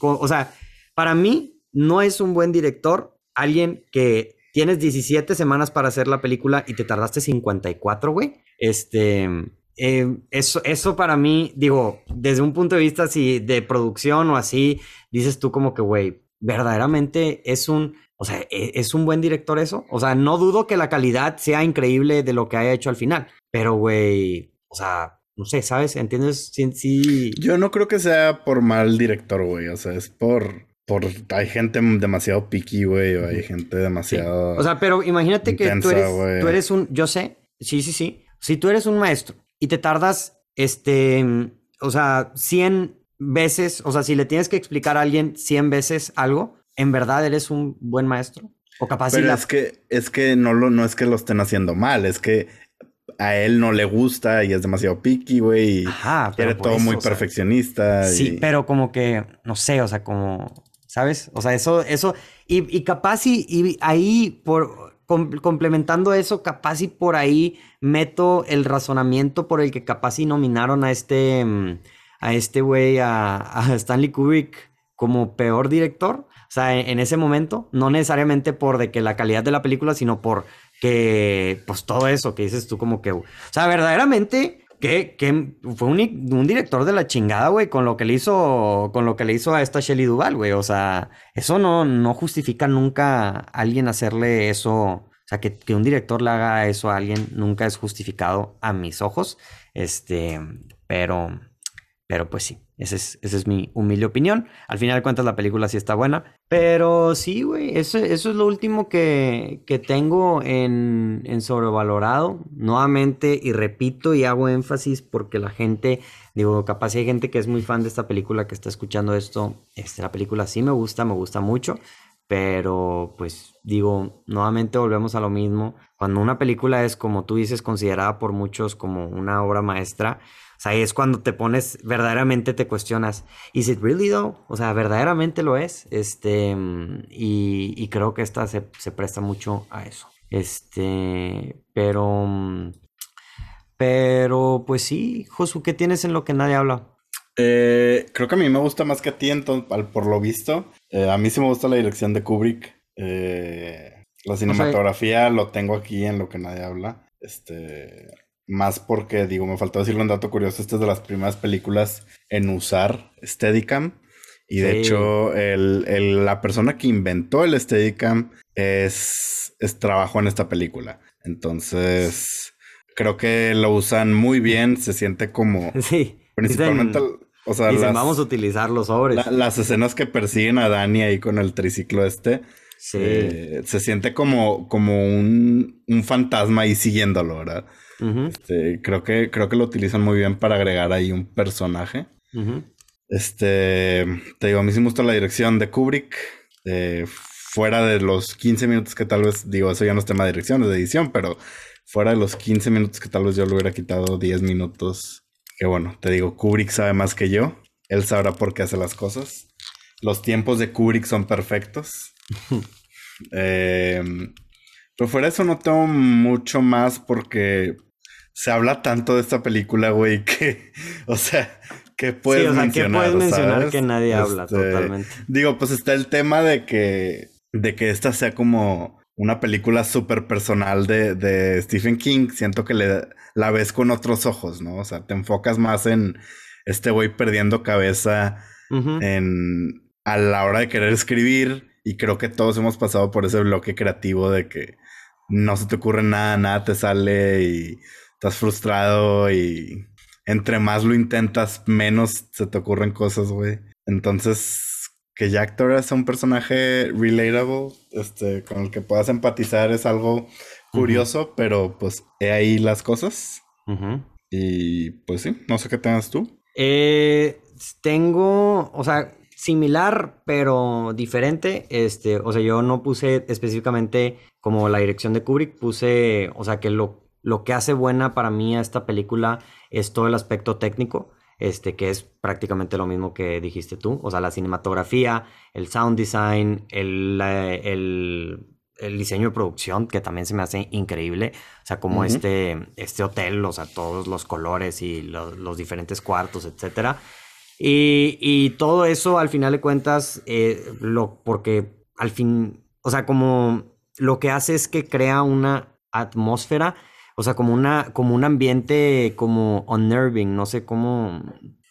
o sea, para mí no es un buen director alguien que tienes 17 semanas para hacer la película y te tardaste 54, güey. Este, eh, eso, eso para mí, digo, desde un punto de vista así de producción o así, dices tú como que, güey, verdaderamente es un, o sea, e- es un buen director eso. O sea, no dudo que la calidad sea increíble de lo que haya hecho al final, pero, güey, o sea, no sé, ¿sabes? ¿Entiendes? Sí, sí. yo no creo que sea por mal director, güey, o sea, es por, por, hay gente demasiado picky, güey, o hay gente Sí. demasiado... O sea, pero imagínate que tú eres, tú eres un, yo sé, sí, sí, sí. Si tú eres un maestro y te tardas, este, o sea, 100 veces, o sea, si le tienes que explicar a alguien 100 veces algo, ¿en verdad eres un buen maestro? O capaz si Pero la... es que, es que no, lo, no es que lo estén haciendo mal, es que a él no le gusta y es demasiado picky, güey, Ajá, pero quiere todo eso, muy o sea, perfeccionista. Sí, pero como que, no sé, o sea, como, ¿sabes? O sea, eso, eso, y, y capaz y, y ahí por, complementando eso, capaz y por ahí meto el razonamiento por el que capaz y nominaron a este, mm, a este güey, a, Stanley Kubrick como peor director. O sea, en, ese momento, no necesariamente por de que la calidad de la película, sino por que, pues todo eso que dices tú como que, o sea, verdaderamente que, fue un, director de la chingada, güey, con lo que le hizo, con lo que le hizo a esta Shelly Duval, güey. O sea, eso no, no justifica nunca a alguien hacerle eso. O sea, que, que, un director le haga eso a alguien nunca es justificado a mis ojos. Este, pero, pero pues sí, esa es, es mi humilde opinión. Al final de cuentas la película sí está buena. Pero sí, güey, eso, eso es lo último que, que tengo en, en, sobrevalorado. Nuevamente, y repito y hago énfasis porque la gente, digo, capaz hay gente que es muy fan de esta película que está escuchando esto. Este, la película sí me gusta, me gusta mucho. Pero pues digo, nuevamente volvemos a lo mismo. Cuando una película es, como tú dices, considerada por muchos como una obra maestra, sea, ahí es cuando te pones, verdaderamente te cuestionas, ¿is it really though? O sea, verdaderamente lo es. Este, y, creo que esta se, presta mucho a eso. Este, pero, pero pues sí, Josu, ¿qué tienes en lo que nadie habla? Eh, creo que a mí me gusta más que a ti, entonces, por lo visto. Eh, a mí sí me gusta la dirección de Kubrick. Eh, la cinematografía lo tengo aquí en lo que nadie habla. Este, más porque, digo, me faltó decirle un dato curioso. Esta es de las primeras películas en usar Steadicam. Y de hecho, el, la persona que inventó el Steadicam es, es trabajó en esta película. Entonces, creo que lo usan muy bien. Se siente como. Sí. Principalmente. o sea, vamos a utilizar los sobres. las escenas que persiguen a Dani ahí con el triciclo este. Sí. Eh, se siente como, como un, un fantasma ahí siguiéndolo, ¿verdad? Este, creo, que, creo que lo utilizan muy bien para agregar ahí un personaje. Este, te digo, a mí sí me gusta la dirección de Kubrick. Eh, fuera de los 15 minutos que tal vez, digo, eso ya no es tema de dirección, es de edición, pero fuera de los 15 minutos que tal vez yo le hubiera quitado 10 minutos. Que bueno, te digo, Kubrick sabe más que yo. Él sabrá por qué hace las cosas. Los tiempos de Kubrick son perfectos. eh, pero fuera de eso no tengo mucho más porque se habla tanto de esta película, güey, que, o sea, que puedes sí, o sea, puedes mencionar que nadie habla este, totalmente? Digo, pues está el tema de que, de que esta sea como una película súper personal de, de, Stephen King. Siento que le, la ves con otros ojos, ¿no? O sea, te enfocas más en este güey perdiendo cabeza en, a la hora de querer escribir. Y creo que todos hemos pasado por ese bloque creativo de que no se te ocurre nada, nada te sale y estás frustrado y entre más lo intentas, menos se te ocurren cosas, güey. Entonces, que Jack Torres sea un personaje relatable, este, con el que puedas empatizar es algo curioso, pero pues he ahí las cosas. Y pues sí, no sé qué tengas tú. Eh, tengo, o sea, similar, pero diferente. Este, o sea, yo no puse específicamente como la dirección de Kubrick, puse, o sea, que lo lo que hace buena para mí a esta película es todo el aspecto técnico, este, que es prácticamente lo mismo que dijiste tú. O sea, la cinematografía, el sound design, el, el, diseño de producción, que también se me hace increíble. O sea, como este, este hotel, o sea, todos los colores y los diferentes cuartos, etcétera. Y, todo eso, al final de cuentas, eh, lo, porque al fin, o sea, como lo que hace es que crea una atmósfera o sea, como, una, como un ambiente como unnerving, no sé cómo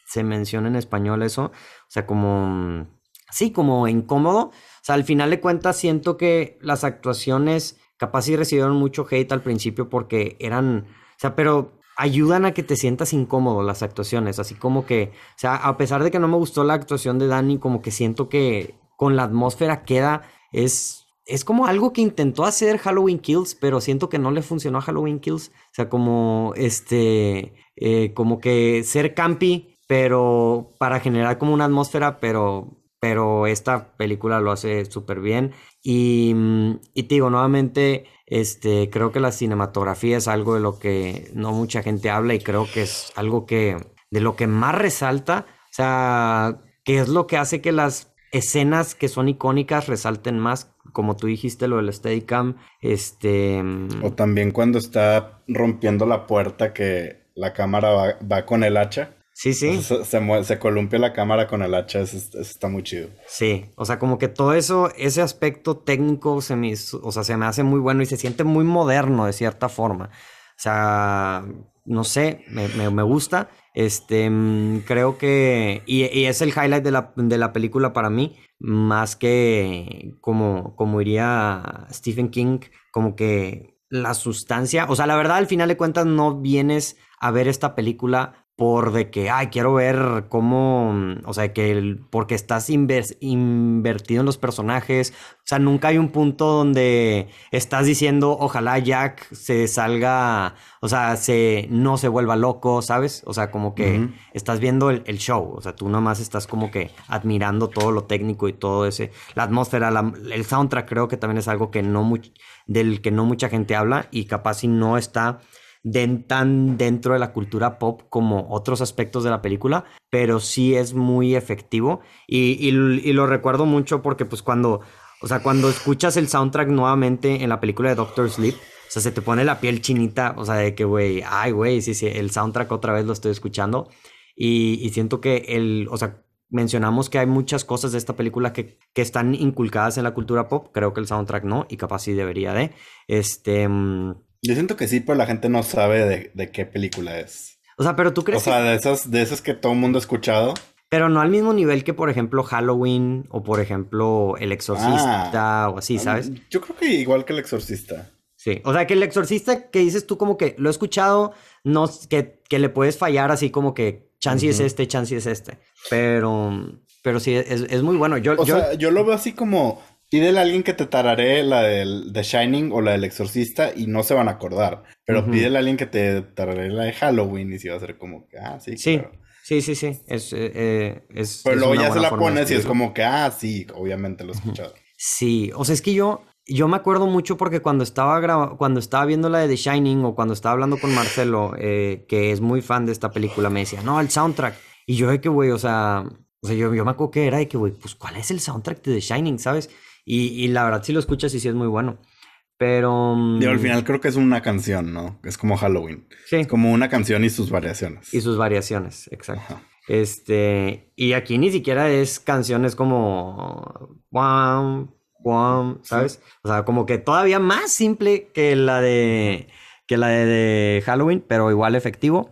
se menciona en español eso, o sea, como, sí, como incómodo. O sea, al final de cuentas siento que las actuaciones capaz sí recibieron mucho hate al principio porque eran, o sea, pero ayudan a que te sientas incómodo las actuaciones, así como que, o sea, a pesar de que no me gustó la actuación de Danny, como que siento que con la atmósfera queda, es es como algo que intentó hacer Halloween Kills, pero siento que no le funcionó a Halloween Kills. O sea, como este, eh, como que ser campi, pero para generar como una atmósfera, pero, pero esta película lo hace súper bien. Y, mm, y te digo, nuevamente, este, creo que la cinematografía es algo de lo que no mucha gente habla y creo que es algo que, de lo que más resalta. O sea, que es lo que hace que las escenas que son icónicas resalten más como tú dijiste, lo del Steadicam, este... O también cuando está rompiendo la puerta que la cámara va, con el hacha. Sí, sí. Se, se, columpia la cámara con el hacha, eso, está muy chido. Sí, o sea, como que todo eso, ese aspecto técnico se me, o sea, se me hace muy bueno y se siente muy moderno de cierta forma. O sea, no sé, me, me, gusta. Este, mm, creo que, y, es el highlight de la, de la, película para mí, más que como, como diría Stephen King, como que la sustancia, o sea, la verdad al final de cuentas no vienes a ver esta película por de que, ay, quiero ver cómo, o sea, que el, porque estás invertido en los personajes, o sea, nunca hay un punto donde estás diciendo, ojalá Jack se salga, o sea, se, no se vuelva loco, ¿sabes? O sea, como que estás viendo el, show, o sea, tú nomás estás como que admirando todo lo técnico y todo ese, la atmósfera, el soundtrack creo que también es algo que no del que no mucha gente habla y capaz si no está tan dentro de la cultura pop como otros aspectos de la película, pero sí es muy efectivo y, lo recuerdo mucho porque pues cuando, o sea, cuando escuchas el soundtrack nuevamente en la película de Doctor Sleep, o sea, se te pone la piel chinita, o sea, de que, güey, ay, güey, sí, sí, el soundtrack otra vez lo estoy escuchando y, siento que el, o sea, mencionamos que hay muchas cosas de esta película que, que, están inculcadas en la cultura pop. Creo que el soundtrack no, y capaz sí debería de. Este. Yo siento que sí, pero la gente no sabe de, qué película es. O sea, pero tú crees. O sea, de esas, de esas que todo el mundo ha escuchado. Pero no al mismo nivel que, por ejemplo, Halloween o, por ejemplo, El Exorcista ah, o así, ¿sabes? Yo creo que igual que El Exorcista. Sí, o sea, que El Exorcista que dices tú como que lo he escuchado, no, que, que le puedes fallar así como que chance es este, chance es este. Pero, pero sí, es, muy bueno. Yo, o sea, yo lo veo así como Pídele a alguien que te tararé la del The Shining o la del Exorcista y no se van a acordar. Pero pídele a alguien que te tararé la de Halloween y si va a ser como que, ah, sí, sí. Sí, sí, sí. Es, eh, eh, es Pero luego ya se la pones y es como que, ah, sí, obviamente lo he escuchado. Sí, o sea, es que yo, yo me acuerdo mucho porque cuando estaba, cuando estaba viendo la de The Shining o cuando estaba hablando con Marcelo, eh, que es muy fan de esta película, me decía, no, el soundtrack. Y yo de que, güey, o sea, o sea yo, yo me acuerdo que era de que, güey, pues, ¿cuál es el soundtrack de The Shining, sabes? Y, la verdad, si lo escuchas y sí es muy bueno. Pero. Y al mm, final creo que es una canción, ¿no? Es como Halloween. Sí. Es como una canción y sus variaciones. Y sus variaciones, exacto. Este. Y aquí ni siquiera es canciones como. Guam, guam, ¿sabes? O sea, como que todavía más simple que la de. que la de Halloween, pero igual efectivo.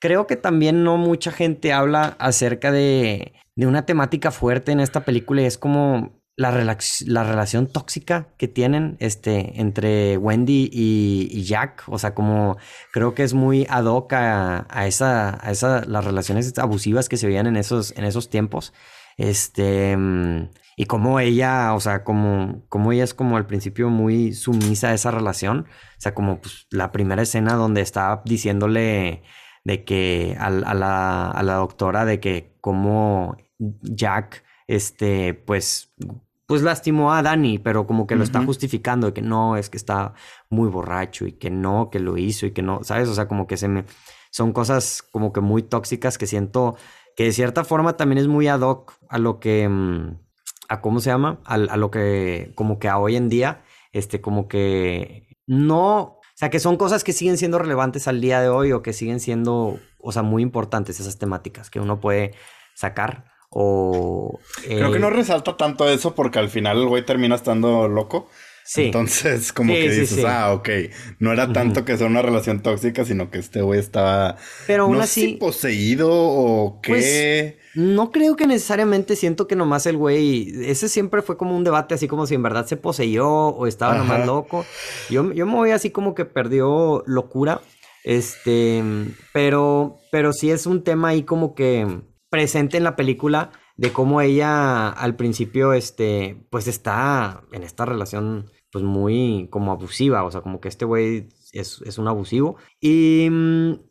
Creo que también no mucha gente habla acerca de, de una temática fuerte en esta película y es como la, la, relación tóxica que tienen este, entre Wendy y, Jack. O sea, como creo que es muy ad hoc a, esa, a esa, las relaciones abusivas que se veían en esos, en esos tiempos. Este, y como ella, o sea, como, como ella es como al principio muy sumisa a esa relación. O sea, como pues, la primera escena donde está diciéndole de que a, a, la, a la doctora de que como Jack, este, pues pues lastimó a Dani, pero como que lo está justificando, de que no, es que está muy borracho y que no, que lo hizo y que no, ¿sabes? O sea, como que se me... Son cosas como que muy tóxicas que siento que de cierta forma también es muy ad hoc a lo que... Mm, a cómo se llama, a, a lo que como que a hoy en día, este, como que no, o sea, que son cosas que siguen siendo relevantes al día de hoy o que siguen siendo, o sea, muy importantes esas temáticas que uno puede sacar o, Creo que no eh, resalta tanto eso porque al final el güey termina estando loco. Sí. Entonces, como que dices, ah, ok, no era tanto que sea una relación tóxica, sino que este güey estaba. Pero aún así. poseído o qué. Pues, no creo que necesariamente siento que nomás el güey. Ese siempre fue como un debate, así como si en verdad se poseyó o estaba nomás loco. Yo, yo me voy así como que perdió locura. Este. Pero. Pero sí es un tema ahí como que presente en la película de cómo ella al principio, este, pues está en esta relación, pues muy como abusiva, o sea, como que este güey es, un abusivo. Y,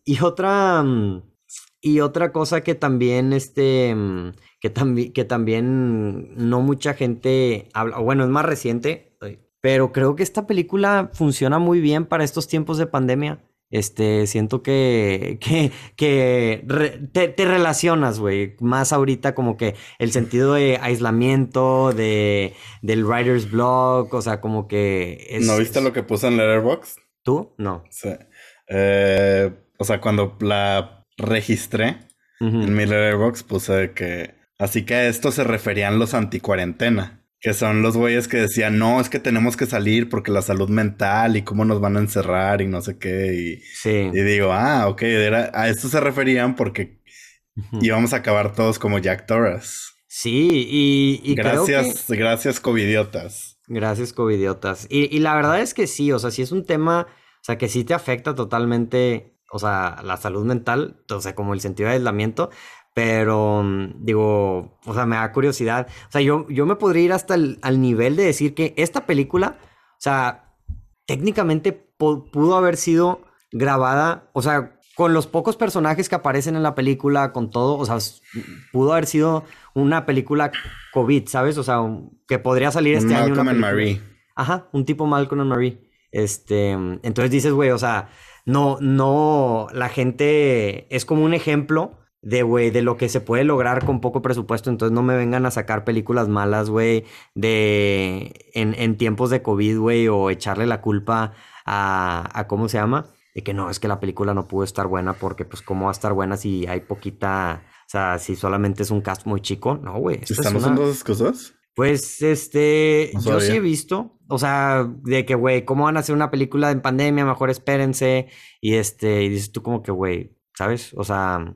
y otra, y otra cosa que también, este, que, también que también no mucha gente habla, bueno, es más reciente, pero creo que esta película funciona muy bien para estos tiempos de pandemia. Este, siento que, que, que te, te, relacionas, güey, más ahorita como que el sentido de aislamiento, de, del writer's blog, o sea, como que... Es, ¿No viste lo que puse en Letterboxd? ¿Tú? No. Sí. Eh, o sea, cuando la registré en mi Letterboxd puse que... Así que a esto se referían los anticuarentena. Que son los güeyes que decían, no, es que tenemos que salir porque la salud mental y cómo nos van a encerrar y no sé qué. Y, sí. y digo, ah, ok, a esto se referían porque íbamos a acabar todos como Jack Torres. Sí, y, gracias, gracias, covidiotas. Gracias, covidiotas. Y, y la verdad es que sí, o sea, sí es un tema, o sea, que sí te afecta totalmente, o sea, la salud mental, o sea, como el sentido de aislamiento, pero mm, digo, o sea, me da curiosidad. O sea, yo, yo me podría ir hasta el al nivel de decir que esta película, o sea, técnicamente pudo haber sido grabada, o sea, con los pocos personajes que aparecen en la película, con todo, o sea, pudo haber sido una película COVID, ¿sabes? O sea, que podría salir este año. Malcolm and Marie. Ajá, un tipo Malcolm and Marie. Este, entonces dices, güey, o sea, no, no, la gente es como un ejemplo de, güey, de lo que se puede lograr con poco presupuesto. Entonces no me vengan a sacar películas malas, güey, de en, en, tiempos de COVID, güey, o echarle la culpa a, a, ¿cómo se llama? De que no, es que la película no pudo estar buena porque, pues, ¿cómo va a estar buena si hay poquita, o sea, si solamente es un cast muy chico? No, güey. ¿Están usando esas cosas? Pues, este, yo sí he visto, o sea, de que, güey, ¿cómo van a hacer una película en pandemia? Mejor espérense. Y este, y dices tú como que, güey, ¿sabes? O sea,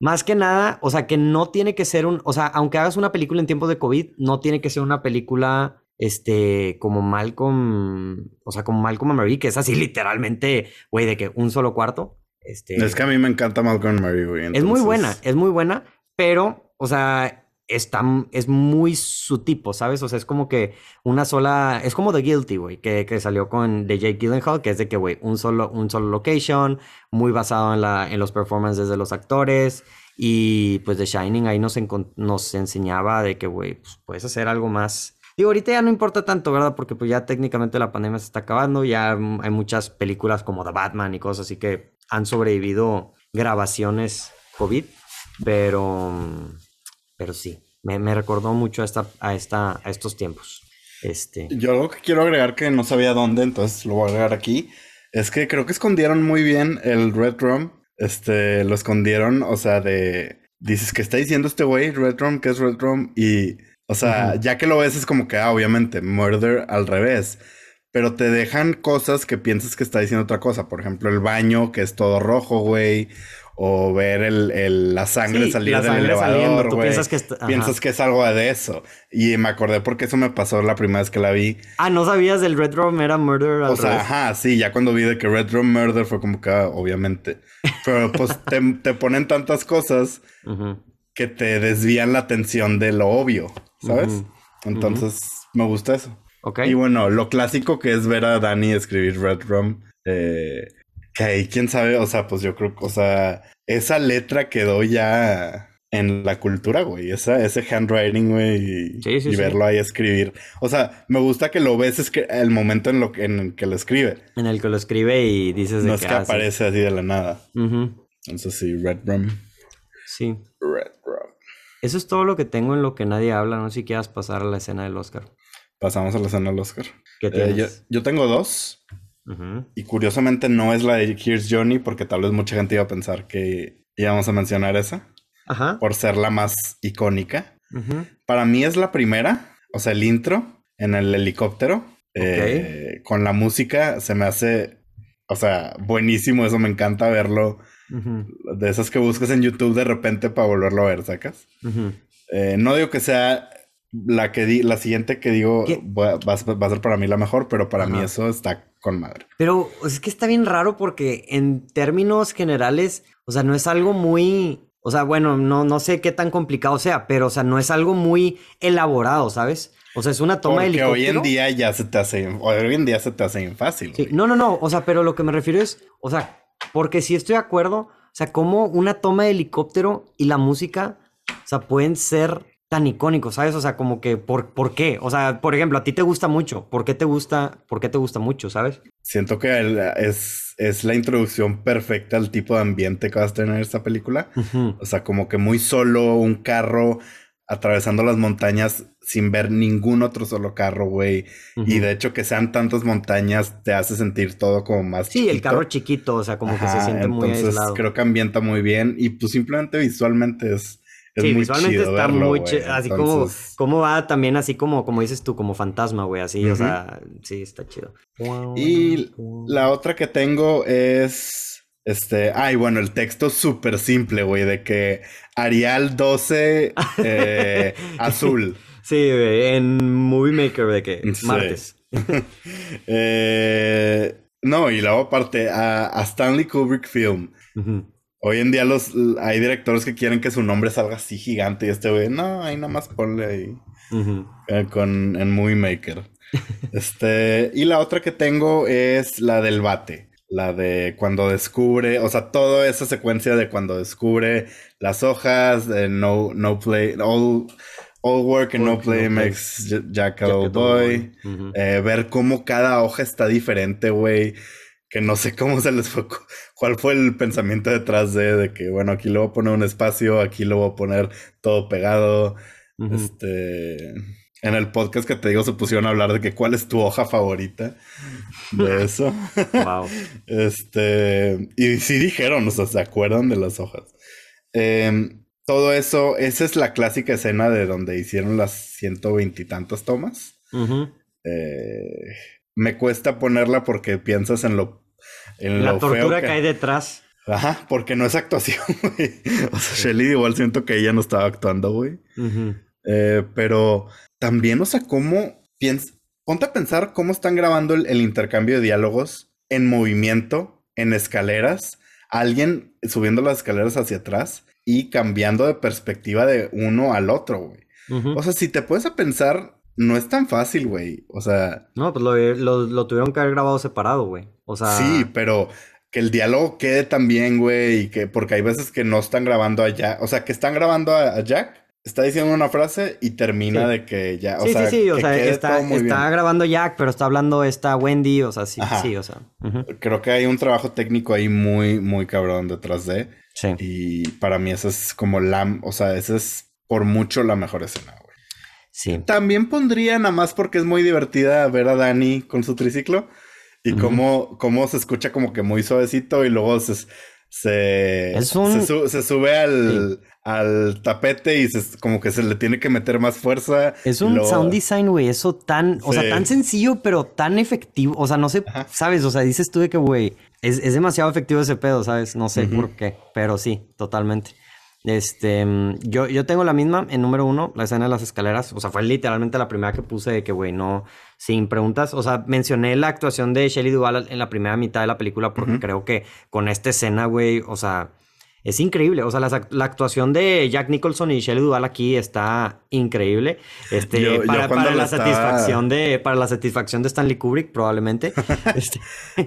más que nada, o sea, que no tiene que ser un, o sea, aunque hagas una película en tiempos de COVID, no tiene que ser una película, este, como Malcolm, o sea, como Malcolm and Marie, que es así literalmente, güey, de que un solo cuarto. Este, es que a mí me encanta Malcolm and Marie, güey. Es muy buena, es muy buena, pero, o sea, está, es muy su tipo, ¿sabes? O sea, es como que una sola, es como The Guilty, güey, que, que, salió con The Jake Gyllenhaal, que es de que, güey, un solo, un solo location, muy basado en, la, en los performances de los actores. Y pues The Shining ahí nos, nos enseñaba de que, güey, pues puedes hacer algo más. Digo, ahorita ya no importa tanto, ¿verdad? Porque pues ya técnicamente la pandemia se está acabando, ya hay muchas películas como The Batman y cosas así que han sobrevivido grabaciones COVID, pero pero sí, me, me recordó mucho a, esta, a, esta, a estos tiempos. Este... Yo algo que quiero agregar que no sabía dónde, entonces lo voy a agregar aquí, es que creo que escondieron muy bien el Red Rum. Este, lo escondieron, o sea, de... Dices que está diciendo este güey, Red Rum, que es Red Rum, y... O sea, ya que lo ves es como que, ah, obviamente, Murder al revés. Pero te dejan cosas que piensas que está diciendo otra cosa. Por ejemplo, el baño, que es todo rojo, güey o ver el, la sangre salir del elevador, Tú piensas que, piensas que es algo de eso. Y me acordé porque eso me pasó la primera vez que la vi. Ah, ¿no sabías del Red Room era Murder? o sea, ajá, sí, ya cuando vi de que Red Room Murder fue como que, ah, obviamente. Pero pues te, te, ponen tantas cosas que te desvían la atención de lo obvio, ¿sabes? Entonces, me gusta eso. Okay. Y bueno, lo clásico que es ver a Dani escribir Red Room. Eh, que ahí, quién sabe, o sea, pues yo creo, o sea, esa letra quedó ya en la cultura, güey. Esa, ese handwriting, güey. Y, verlo ahí escribir. O sea, me gusta que lo ves el momento en, lo, en que lo escribe. En el que lo escribe y dices de no es que aparece así de la nada. Entonces sí, Red Rum. Sí. Red Rum. Eso es todo lo que tengo en lo que nadie habla. No sé si quieras pasar a la escena del Oscar. Pasamos a la escena del Oscar. ¿Qué tienes? Eh, yo tengo dos. Y curiosamente no es la de Here's Johnny, porque tal vez mucha gente iba a pensar que íbamos a mencionar esa. Ajá. Por ser la más icónica. Para mí es la primera, o sea, el intro en el helicóptero. Eh, con la música se me hace, o sea, buenísimo. Eso me encanta verlo. De esas que buscas en YouTube de repente para volverlo a ver, ¿sacas? Eh, no digo que sea la que di, la siguiente que digo va, a ser para mí la mejor, pero para mí eso está con madre. Pero es que está bien raro porque en términos generales, o sea, no es algo muy, o sea, bueno, no, no sé qué tan complicado sea, pero o sea, no es algo muy elaborado, ¿sabes? O sea, es una toma de helicóptero. hoy en día ya se te hace, hoy en día se te hace fácil. Sí. No, no, no, o sea, pero lo que me refiero es, o sea, porque si estoy de acuerdo, o sea, como una toma de helicóptero y la música, o sea, pueden ser tan icónico, ¿sabes? O sea, como que, ¿por, ¿por qué? O sea, por ejemplo, a ti te gusta mucho. ¿Por qué te gusta, por qué te gusta mucho, sabes? Siento que es, es la introducción perfecta al tipo de ambiente que vas a tener en esta película. O sea, como que muy solo, un carro atravesando las montañas sin ver ningún otro solo carro, güey. Y de hecho que sean tantas montañas te hace sentir todo como más Sí, el carro chiquito, o sea, como que se siente muy aislado. creo que ambienta muy bien y pues simplemente visualmente es sí, visualmente está muy chido. Así como, como va también así como, como dices tú, como fantasma, güey. Así, o sea, sí, está chido. Y la otra que tengo es. Este. Ay, bueno, el texto súper simple, güey, de que Arial 12 eh, azul. Sí, güey, en Movie Maker de que martes. eh, no, y luego aparte a, a Stanley Kubrick Film. Hoy en día los hay directores que quieren que su nombre salga así gigante y este güey, no, ahí nada más ponle ahí eh, con en Movie Maker. este, y la otra que tengo es la del bate, la de cuando descubre, o sea, toda esa secuencia de cuando descubre las hojas, de no no play all All work and no play makes Jack a boy. Eh, ver cómo cada hoja está diferente, güey que no sé cómo se les fue, cuál fue el pensamiento detrás de, de que, bueno, aquí le voy a poner un espacio, aquí lo voy a poner todo pegado. Este, en el podcast que te digo se pusieron a hablar de que cuál es tu hoja favorita de eso. wow. Este, y sí dijeron, o sea, se acuerdan de las hojas. Em, todo eso, esa es la clásica escena de donde hicieron las ciento veintitantas tomas. eh, me cuesta ponerla porque piensas en lo. En la tortura que... hay detrás. Ajá, porque no es actuación, güey. O sea, Shelly igual siento que ella no estaba actuando, güey. Eh, pero también, o sea, cómo piensas. Ponte a pensar cómo están grabando el, intercambio de diálogos en movimiento, en escaleras, alguien subiendo las escaleras hacia atrás y cambiando de perspectiva de uno al otro, güey. O sea, si te puedes a pensar no es tan fácil, güey. O sea. No, pues lo, tuvieron que haber grabado separado, güey. O sea. Sí, pero que el diálogo quede tan bien, güey. Y que. Porque hay veces que no están grabando a Jack. O sea, que están grabando a, Jack. Está diciendo una frase y termina de que ya. O sí, sea, sí, sí. O sea, está, está grabando Jack, pero está hablando esta Wendy. O sea, sí, sí, o sea. Creo que hay un trabajo técnico ahí muy, muy cabrón detrás de. Sí. Y para mí esa es como la. O sea, esa es por mucho la mejor escena, también pondría nada más porque es muy divertida ver a Dani con su triciclo y cómo, cómo, se escucha como que muy suavecito y luego se, se, se, sube al, al tapete y como que se le tiene que meter más fuerza. Es un sound design, güey, eso tan, o sea, tan sencillo, pero tan efectivo. O sea, no sé, sabes, o sea, dices tú de que, güey, es, demasiado efectivo ese pedo, ¿sabes? No sé por qué, pero sí, totalmente. Este, mm, yo, yo tengo la misma en número uno, la escena de las escaleras. O sea, fue literalmente la primera que puse de que, güey, no, sin preguntas. O sea, mencioné la actuación de Shelley Duvall en la primera mitad de la película porque creo que con esta escena, güey, o sea, es increíble. O sea, la, actuación de Jack Nicholson y Shelley Duvall aquí está increíble. Este, para, la satisfacción de, para la satisfacción de Stanley Kubrick, probablemente. este.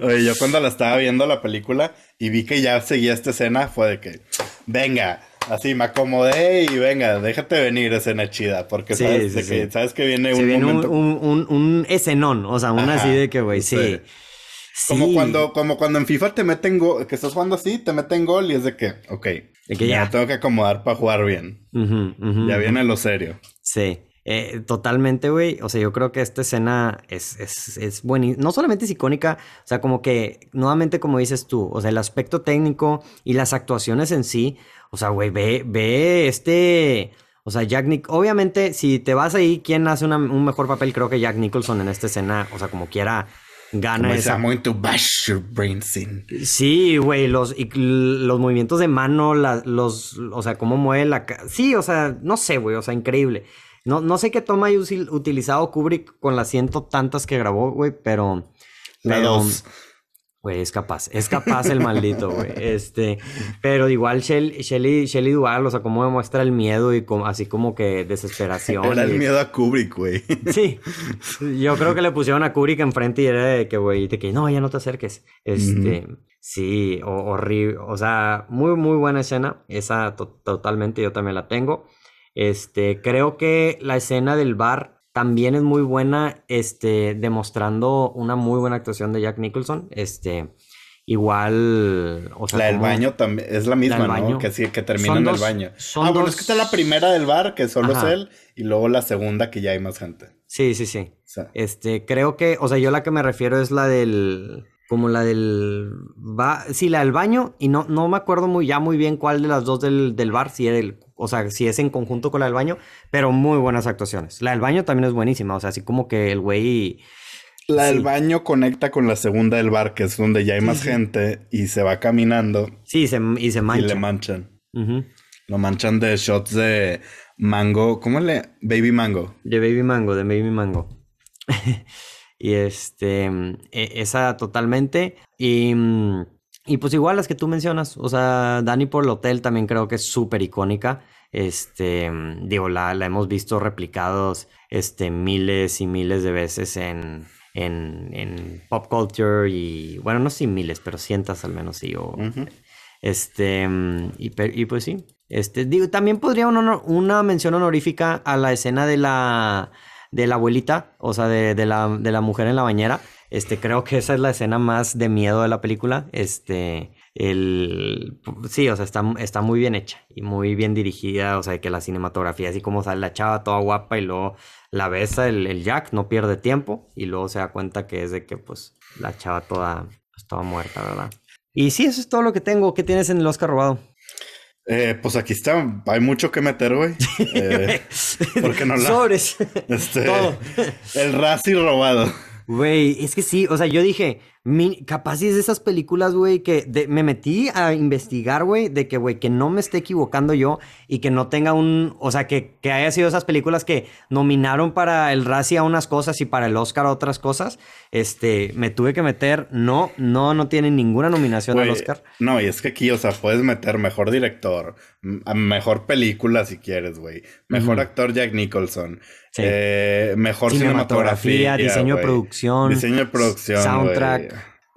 Oye, yo cuando la estaba viendo la película y vi que ya seguía esta escena, fue de que, venga Así me acomodé y venga, déjate venir escena chida, porque sabes, que, sabes que viene un momento... Un, un, un, escenón, o sea, una así de que, güey, sí. Como cuando, como cuando en FIFA te meten gol, que estás jugando así, te meten gol y es de que, ok, de que ya. me tengo que acomodar para jugar bien. ya viene lo serio. Sí. Eh, totalmente, güey. O sea, yo creo que esta escena es, es, es buenísima. No solamente es icónica, o sea, como que, nuevamente, como dices tú, o sea, el aspecto técnico y las actuaciones en sí. O sea, güey, ve, ve este. O sea, Jack Nick. Obviamente, si te vas ahí, ¿quién hace un mejor papel? Creo que Jack Nicholson en esta escena. O sea, como quiera, gana esa. bash your brain Sí, güey, los, los movimientos de mano, los. O sea, cómo mueve la. Sí, o sea, no sé, güey, o sea, increíble. No, no sé qué toma hay utilizado Kubrick con las ciento tantas que grabó, güey, pero. Dos. Güey, es capaz, es capaz el maldito, güey. Este, pero igual Shelly, Shelly, Shelly Duval, o sea, cómo demuestra el miedo y como, así como que desesperación. Era el miedo a Kubrick, güey. Sí, yo creo que le pusieron a Kubrick enfrente y era de que, güey, de que no, ya no te acerques. Este, sí, horrible, o sea, muy, muy buena escena. Esa totalmente yo también la tengo. Este, creo que la escena del bar también es muy buena, este, demostrando una muy buena actuación de Jack Nicholson. Este, igual, o sea, la del baño también es la misma, ¿no? Que sí, que termina en el baño. ah, bueno, es que está la primera del bar, que solo es él, y luego la segunda que ya hay más gente. Sí, sí, sí. Este, creo que, o sea, yo la que me refiero es la del como la del va sí la del baño y no no me acuerdo muy ya muy bien cuál de las dos del, del bar si el o sea si es en conjunto con la del baño pero muy buenas actuaciones. La del baño también es buenísima o sea así como que el güey la del baño conecta con la segunda del bar que es donde ya hay más gente y se va caminando. Sí se, y se mancha y le manchan. lo manchan de shots de mango cómo le baby mango. De baby mango de baby mango Y este, e, esa totalmente. Y, y, pues igual las que tú mencionas, o sea, Dani por el hotel también creo que es súper icónica. Este, digo, la, la, hemos visto replicados este, miles y miles de veces en, en, en, pop culture y, bueno, no sé si miles, pero cientos al menos sí. O, Este, y, y, pues sí. Este, digo, también podría una, una mención honorífica a la escena de la de la abuelita, o sea, de, de, la, de la mujer en la bañera. Este, creo que esa es la escena más de miedo de la película. Este, el, sí, o sea, está, está muy bien hecha y muy bien dirigida, o sea, que la cinematografía, así como sale la chava toda guapa y luego la besa el, el Jack, no pierde tiempo y luego se da cuenta que es de que, pues, la chava toda, pues, toda muerta, ¿verdad? Y sí, eso es todo lo que tengo. ¿Qué tienes en el Oscar robado? Eh, pues aquí está, hay mucho que meter, güey. Eh, porque no la. Sobres. Este, Todo. El Razzie robado. Güey, es que sí, o sea, yo dije, mi, capaz es de esas películas, güey, que me metí a investigar, güey, de que, güey, que no me esté equivocando yo y que no tenga un, o sea, que, que haya sido esas películas que nominaron para el Razzie a unas cosas y para el Oscar a otras cosas. Este, me tuve que meter, no, no, no tienen ninguna nominación al Oscar. No, y es que aquí, o sea, puedes meter mejor director, mejor película si quieres, güey, mejor actor Jack Nicholson. Eh, mejor cinematografía, diseño de producción, diseño de producción, soundtrack,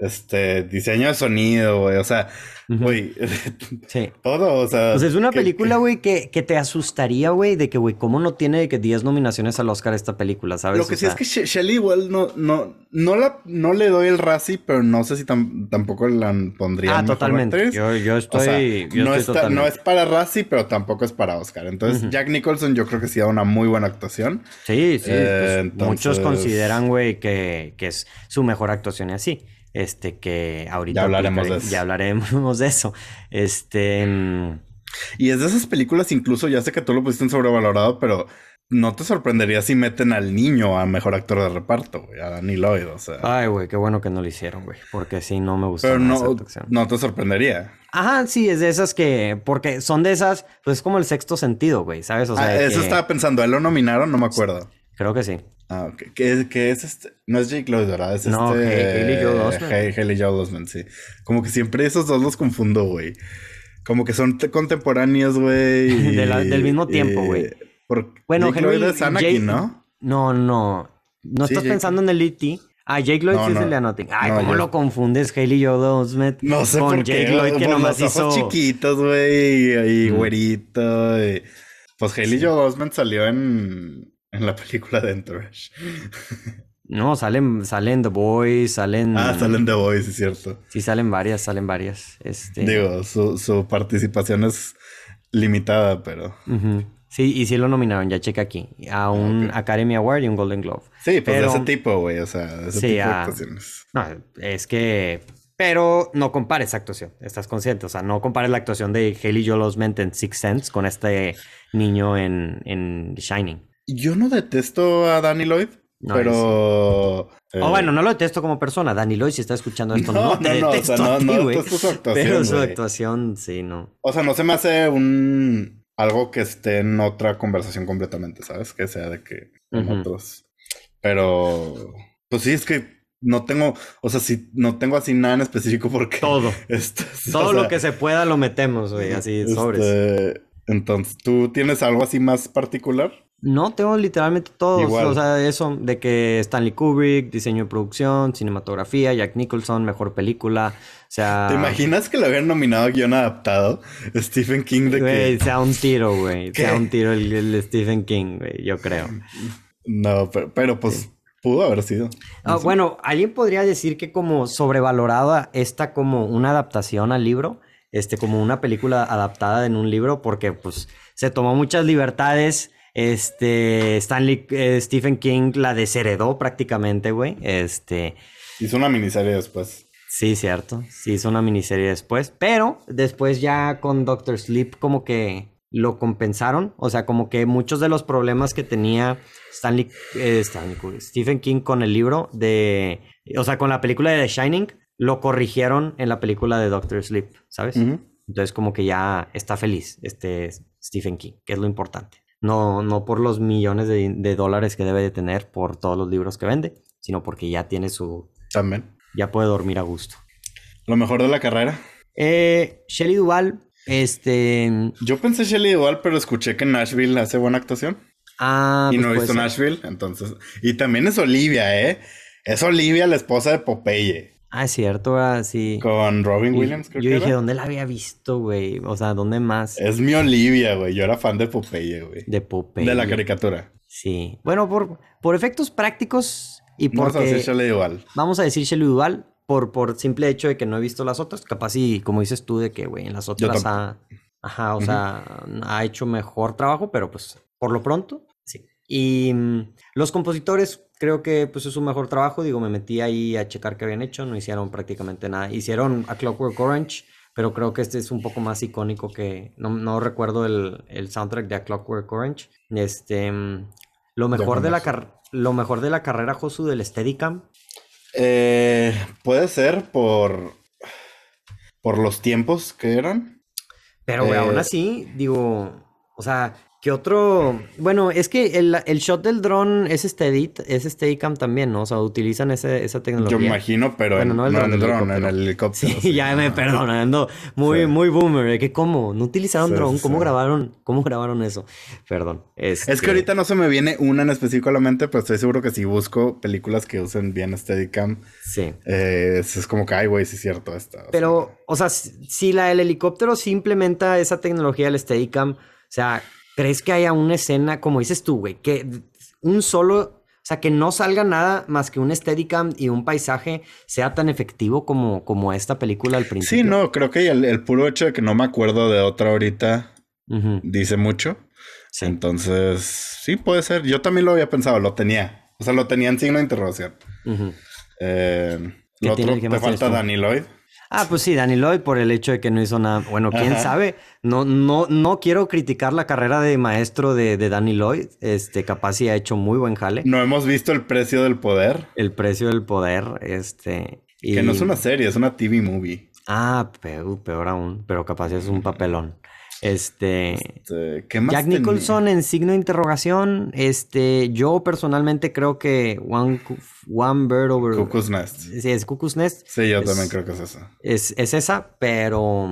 este, diseño de sonido, güey, o sea, Güey, sí. todo, o sea. Pues es una película, güey, que, que, te asustaría, güey, de que, güey, cómo no tiene que 10 nominaciones al Oscar esta película, ¿sabes? Lo que sí es que Shelly igual no, no, no, la, no le doy el Razzie, pero no sé si tampoco la pondría. Ah, totalmente. Yo, yo, estoy. no, no es para Razzie, pero tampoco es para Oscar. Entonces, Jack Nicholson, yo creo que sí da una muy buena actuación. Sí, sí. Eh, pues, muchos consideran, güey, que, que es su mejor actuación y así. Este, que ahorita. Ya hablaremos de eso. Ya hablaremos de eso. Este. Mm, y es de esas películas, incluso, ya sé que tú lo pusiste en sobrevalorado, pero no te sorprendería si meten al niño a mejor actor de reparto, güey, a Danny Lloyd, o sea. Ay, güey, qué bueno que no lo hicieron, güey, porque sí, no me gustó. Pero no, no te sorprendería. Ajá, sí, es de esas que, porque son de esas, pues es como el sexto sentido, güey, ¿sabes? O sea, ah, eso estaba pensando, ¿él lo nominaron? No me acuerdo. Creo que sí. Ah, ok. ¿Qué, qué es este? No es Jake Lloyd, ¿verdad? Es no, este... Haley Joel Osment. Haley Joel Osment, sí. Como que siempre esos dos los confundo, güey. Como que son contemporáneos, güey. del mismo tiempo, güey. Bueno, Jake Lloyd es Anakin, ¿no? No, no. No estás pensando en el E.T., Ah, Jake Lloyd sí es el de Anoting. Ay, ¿cómo lo confundes Haley Joel Osment no sé con Jake Lloyd que nomás los ojos chiquitos, güey, y, güerito. Pues Haley Joel Osment salió en en la película de Entourage. No, salen, salen The Boys, salen. Ah, salen The Boys, es cierto. Sí, salen varias, salen varias. Este... Digo, su, su participación es limitada, pero. Sí, y sí lo nominaron, ya checa aquí. A un Academy Award y un Golden Globe. Sí, pues de ese tipo, güey. O sea, de ese tipo de actuaciones. No, es que. Pero no compares actuación, estás consciente. O sea, no compares la actuación de Haley Joel Osment en Six Sense con este niño en, en Shining. Yo no detesto a Danny Lloyd, pero... Eh, o bueno, no lo detesto como persona. Danny Lloyd, si está escuchando esto, no, no te no, detesto o sea, no, no detesto su actuación, Pero su actuación, sí, no. O sea, no se me hace un... Algo que esté en otra conversación completamente, ¿sabes? Que sea de que otros... Pero... Pues sí, es que no tengo, o sea, si no tengo así nada en específico porque... Todo. Todo lo que se pueda lo metemos, güey, así, sobres. Este, entonces, ¿tú tienes algo así más particular? No, tengo literalmente todos. Igual. O sea, eso de que Stanley Kubrick, diseño y producción, cinematografía, Jack Nicholson, mejor película. O sea. ¿Te imaginas que lo habían nominado guion adaptado? Stephen King de Güey, que... sea un tiro, güey. Sea un tiro el, el Stephen King, güey, yo creo. No, pero, pero, pues pudo haber sido. Ah, bueno, alguien podría decir que como sobrevalorada está como una adaptación al libro, este, como una película adaptada en un libro, porque pues se tomó muchas libertades. Este, Stanley, eh, Stephen King la desheredó prácticamente, güey. Este, Hizo una miniserie después. sí, cierto. Sí, hizo una miniserie después, pero después ya con Doctor Sleep como que lo compensaron. O sea, como que muchos de los problemas que tenía Stanley, eh, Stanley Stephen King con el libro de, o sea, con la película de The Shining, lo corrigieron en la película de Doctor Sleep, ¿sabes? Entonces como que ya está feliz este Stephen King, que es lo importante. No, no por los millones de, de dólares que debe de tener por todos los libros que vende, sino porque ya tiene su, También. ya puede dormir a gusto. Lo mejor de la carrera. Eh, Shelley Duvall, este, Yo pensé Shelley igual, pero escuché que Nashville hace buena actuación. ah, y pues no he puede visto ser. Nashville, entonces. Y también es Olivia, ¿eh? Es Olivia, la esposa de Popeye. Ah, es cierto, ah, sí. Con Robin Williams, creo yo que dije, era. ¿dónde la había visto, güey? O sea, ¿dónde más? Es mi Olivia, güey. Yo era fan de Popeye, güey. De Popeye. De la caricatura. Sí. Bueno, por, por efectos prácticos y No vamos a decir Shelley igual. Vamos a decir Shelley Duvall por, por simple hecho de que no he visto las otras. Capaz y como dices tú, de que, güey, en las otras ha... Ajá, o sea, ha hecho mejor trabajo, pero pues por lo pronto. Y mm, los compositores, creo que pues es su mejor trabajo. Digo, me metí ahí a checar qué habían hecho, no hicieron prácticamente nada. Hicieron a Clockwork Orange, pero creo que este es un poco más icónico que... No, no recuerdo el, el soundtrack de A Clockwork Orange. Este... mm, Lo mejor de la car- lo mejor de la carrera, Josu, del Steadicam. Eh, puede ser por. Por los tiempos que eran. Pero, güey, aún Eh, así, digo, o sea, ¿qué otro? Bueno, es que el, el shot del dron es Steady, es Steadicam también, ¿no? O sea, utilizan ese- esa Yo tecnología. me imagino, pero Bueno, en, no el no dron, en el dron, en el helicóptero. Sí, ya me Ah. perdonan, ando muy, Sí. muy boomer, ¿eh? que cómo, no utilizaron Sí, dron, ¿cómo grabaron, cómo grabaron eso? Perdón. Es este, que ahorita no se me viene una en específico a la mente, pero estoy seguro que si busco películas que usen bien Steadicam, Sí. eh, es, es como que, ay, güey, sí es cierto esta. Pero, o sea, si si la del helicóptero sí implementa esa tecnología del Steadicam, o sea, ¿crees que haya una escena, como dices tú, güey, que un solo, o sea, que no salga nada más que un Steadicam y un paisaje sea tan efectivo como, como esta película al principio? Sí, no, creo que el, el puro hecho de que no me acuerdo de otra ahorita dice mucho. Sí. Entonces, sí, puede ser. Yo también lo había pensado, lo tenía. O sea, lo tenía en signo de interrogación. ujú. Eh, ¿Qué lo tiene- otro, te falta? Danny Lloyd. Ah, pues sí, Danny Lloyd por el hecho de que no hizo nada. Bueno, quién Ajá. sabe. No, no, no quiero criticar la carrera de maestro de, de Danny Lloyd. Este, capaz sí ha hecho muy buen jale. No hemos visto el precio del poder. El precio del poder, este. y- Que no es una serie, es una TV movie. Ah, peor, peor aún, pero capaz es un papelón. Este. Este, ¿Qué más Jack tenía? Nicholson en signo de interrogación. Este, yo personalmente creo que One, One Bird Over. Cuckoo's Nest. Sí, es Cuckoo's Nest. Sí, yo Es- también creo que es eso. Es, es esa, pero.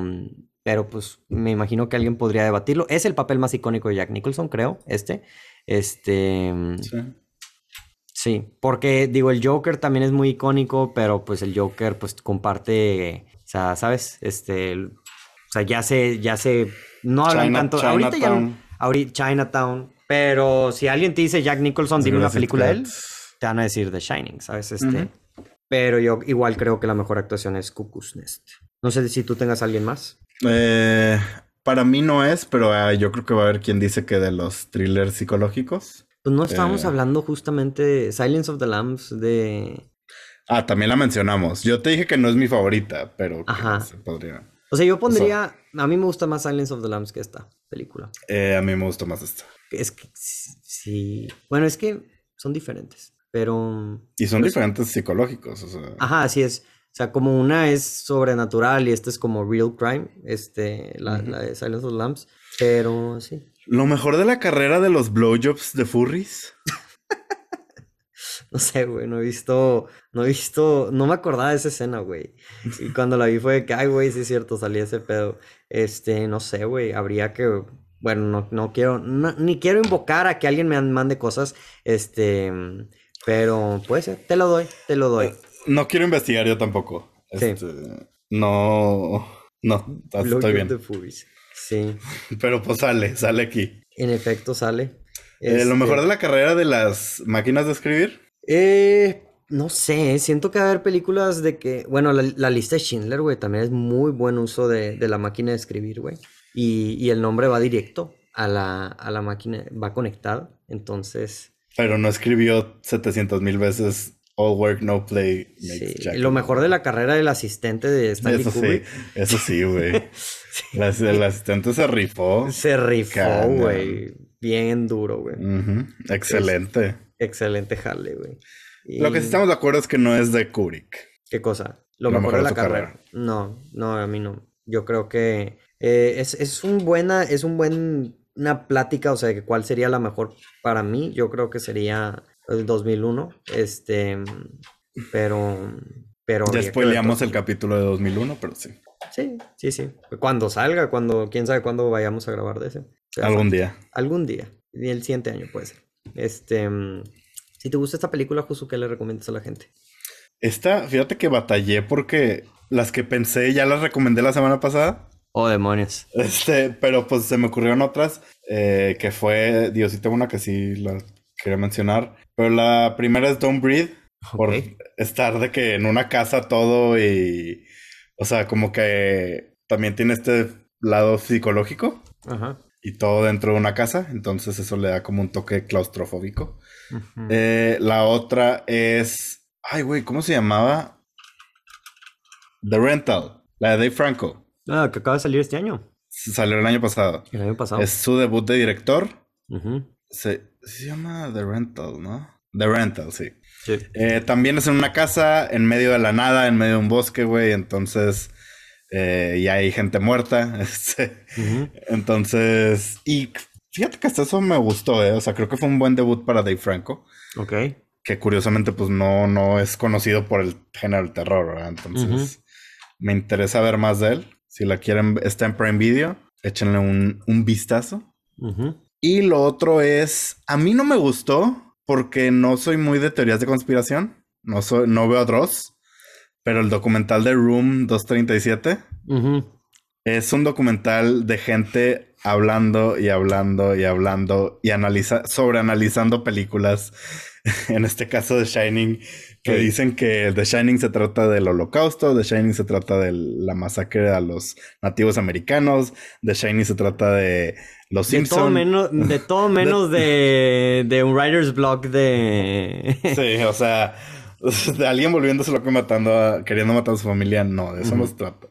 Pero pues me imagino que alguien podría debatirlo. Es el papel más icónico de Jack Nicholson, creo. Este. Este. Sí. Sí, porque digo, el Joker también es muy icónico, pero pues el Joker pues comparte, o sea, ¿sabes? Este, o sea, ya se, ya se, no hablan China- tanto, ahorita ya no, Chinatown. ahorita Chinatown, pero si alguien te dice Jack Nicholson, dime una película de él, te van a decir The Shining, ¿sabes? Este, pero yo igual creo que la mejor actuación es Cuckoo's Nest. No sé si tú tengas a alguien más. Eh, para mí no es, pero ah, yo creo que va a haber quien dice que de los thrillers psicológicos. Pues no estábamos Eh. hablando justamente de Silence of the Lambs de... Ah, también la mencionamos. Yo te dije que no es mi favorita, pero Ajá. se podría. O sea, yo pondría, a mí me gusta más Silence of the Lambs que esta película. Eh, a mí me gusta más esta. Es que sí. Bueno, es que son diferentes. Pero. Y son Pues- diferentes psicológicos, o sea. Ajá, así es. O sea, como una es sobrenatural y esta es como real crime. Este, la, la de Silence of the Lambs. Pero sí. Lo mejor de la carrera de los blowjobs de furries. No sé, güey. No he visto. No he visto. No me acordaba de esa escena, güey. Y cuando la vi fue de que, ay, güey, sí es cierto, salí ese pedo. Este, no sé, güey. Habría que. bueno, no, no quiero, ni quiero invocar a que alguien me mande cosas, este, pero puede ser, te lo doy, te lo doy. No quiero investigar yo tampoco. Este, no, no, estoy bien. Sí. Pero pues sale, sale aquí. En efecto, sale. Eh, ¿Lo mejor este de la carrera de las máquinas de escribir? Eh, no sé, siento que va a haber películas de que, bueno, la, lista de Schindler, güey, también es muy buen uso de, la máquina de escribir, güey. Y, el nombre va directo a la, a la máquina, va conectado, entonces... Pero no escribió 700 mil veces All work, no play. sí. Lo mejor de la carrera del asistente de Stanley eso Sí, eso sí, güey. El asistente se rifó. Se rifó, güey. Bien duro, güey. Excelente. Excelente jale, güey. Lo que sí estamos de acuerdo es que no es de Kubrick. ¿Qué cosa? Lo, mejor, de la carrera. No, no, a mí no. Yo creo que eh, es, es un buena, es un buen una plática, o sea, que cuál sería la mejor para mí. Yo creo que sería el 2001. Este, pero, pero. Ya spoileamos el capítulo de 2001, pero sí. Sí, sí, sí. Cuando salga, cuando, quién sabe cuándo vayamos a grabar de ese. algún día. Algún día. El siguiente año puede ser. Este, si te gusta esta película, Justo, ¿qué le recomiendas a la gente? Esta, fíjate que batallé porque las que pensé ya las recomendé la semana pasada. Oh, demonios. Este, pero pues se me ocurrieron otras, eh, que fue, Diosito, una que sí la quería mencionar. Pero la primera es Don't Breathe, por estar de que en una casa todo y, o sea, como que también tiene este lado psicológico. Ajá. Y todo dentro de una casa, entonces eso le da como un toque claustrofóbico. Eh, la otra es. Ay, güey, ¿cómo se llamaba? The Rental, la de Dave Franco. Ah, que acaba de salir este año. Salió el año pasado. El año pasado. Es su debut de director. se, llama The Rental, ¿no? The Rental, sí. Eh, también es en una casa, en medio de la nada, en medio de un bosque, güey. Entonces, eh, y hay gente muerta. Este, entonces, y Fíjate que hasta eso me gustó, ¿eh? O sea, creo que fue un buen debut para Dave Franco. Ok. Que curiosamente, pues no, no es conocido por el género del terror, ¿verdad? Entonces, me interesa ver más de él. Si la quieren, está en Prime Video, échenle un, vistazo. Y lo otro es, a mí no me gustó porque no soy muy de teorías de conspiración. No, soy, no veo a Dross. Pero el documental de Room 237 es un documental de gente hablando y hablando y hablando y analiza, sobreanalizando películas. en este caso de Shining, que dicen que The Shining se trata del holocausto, The Shining se trata de la masacre a los nativos americanos, The Shining se trata de los Simpsons. Todo menos, de todo menos de, de, un writer's block de... sí, o sea, de alguien volviéndose loco matando queriendo matar a su familia, no, de eso no se trata.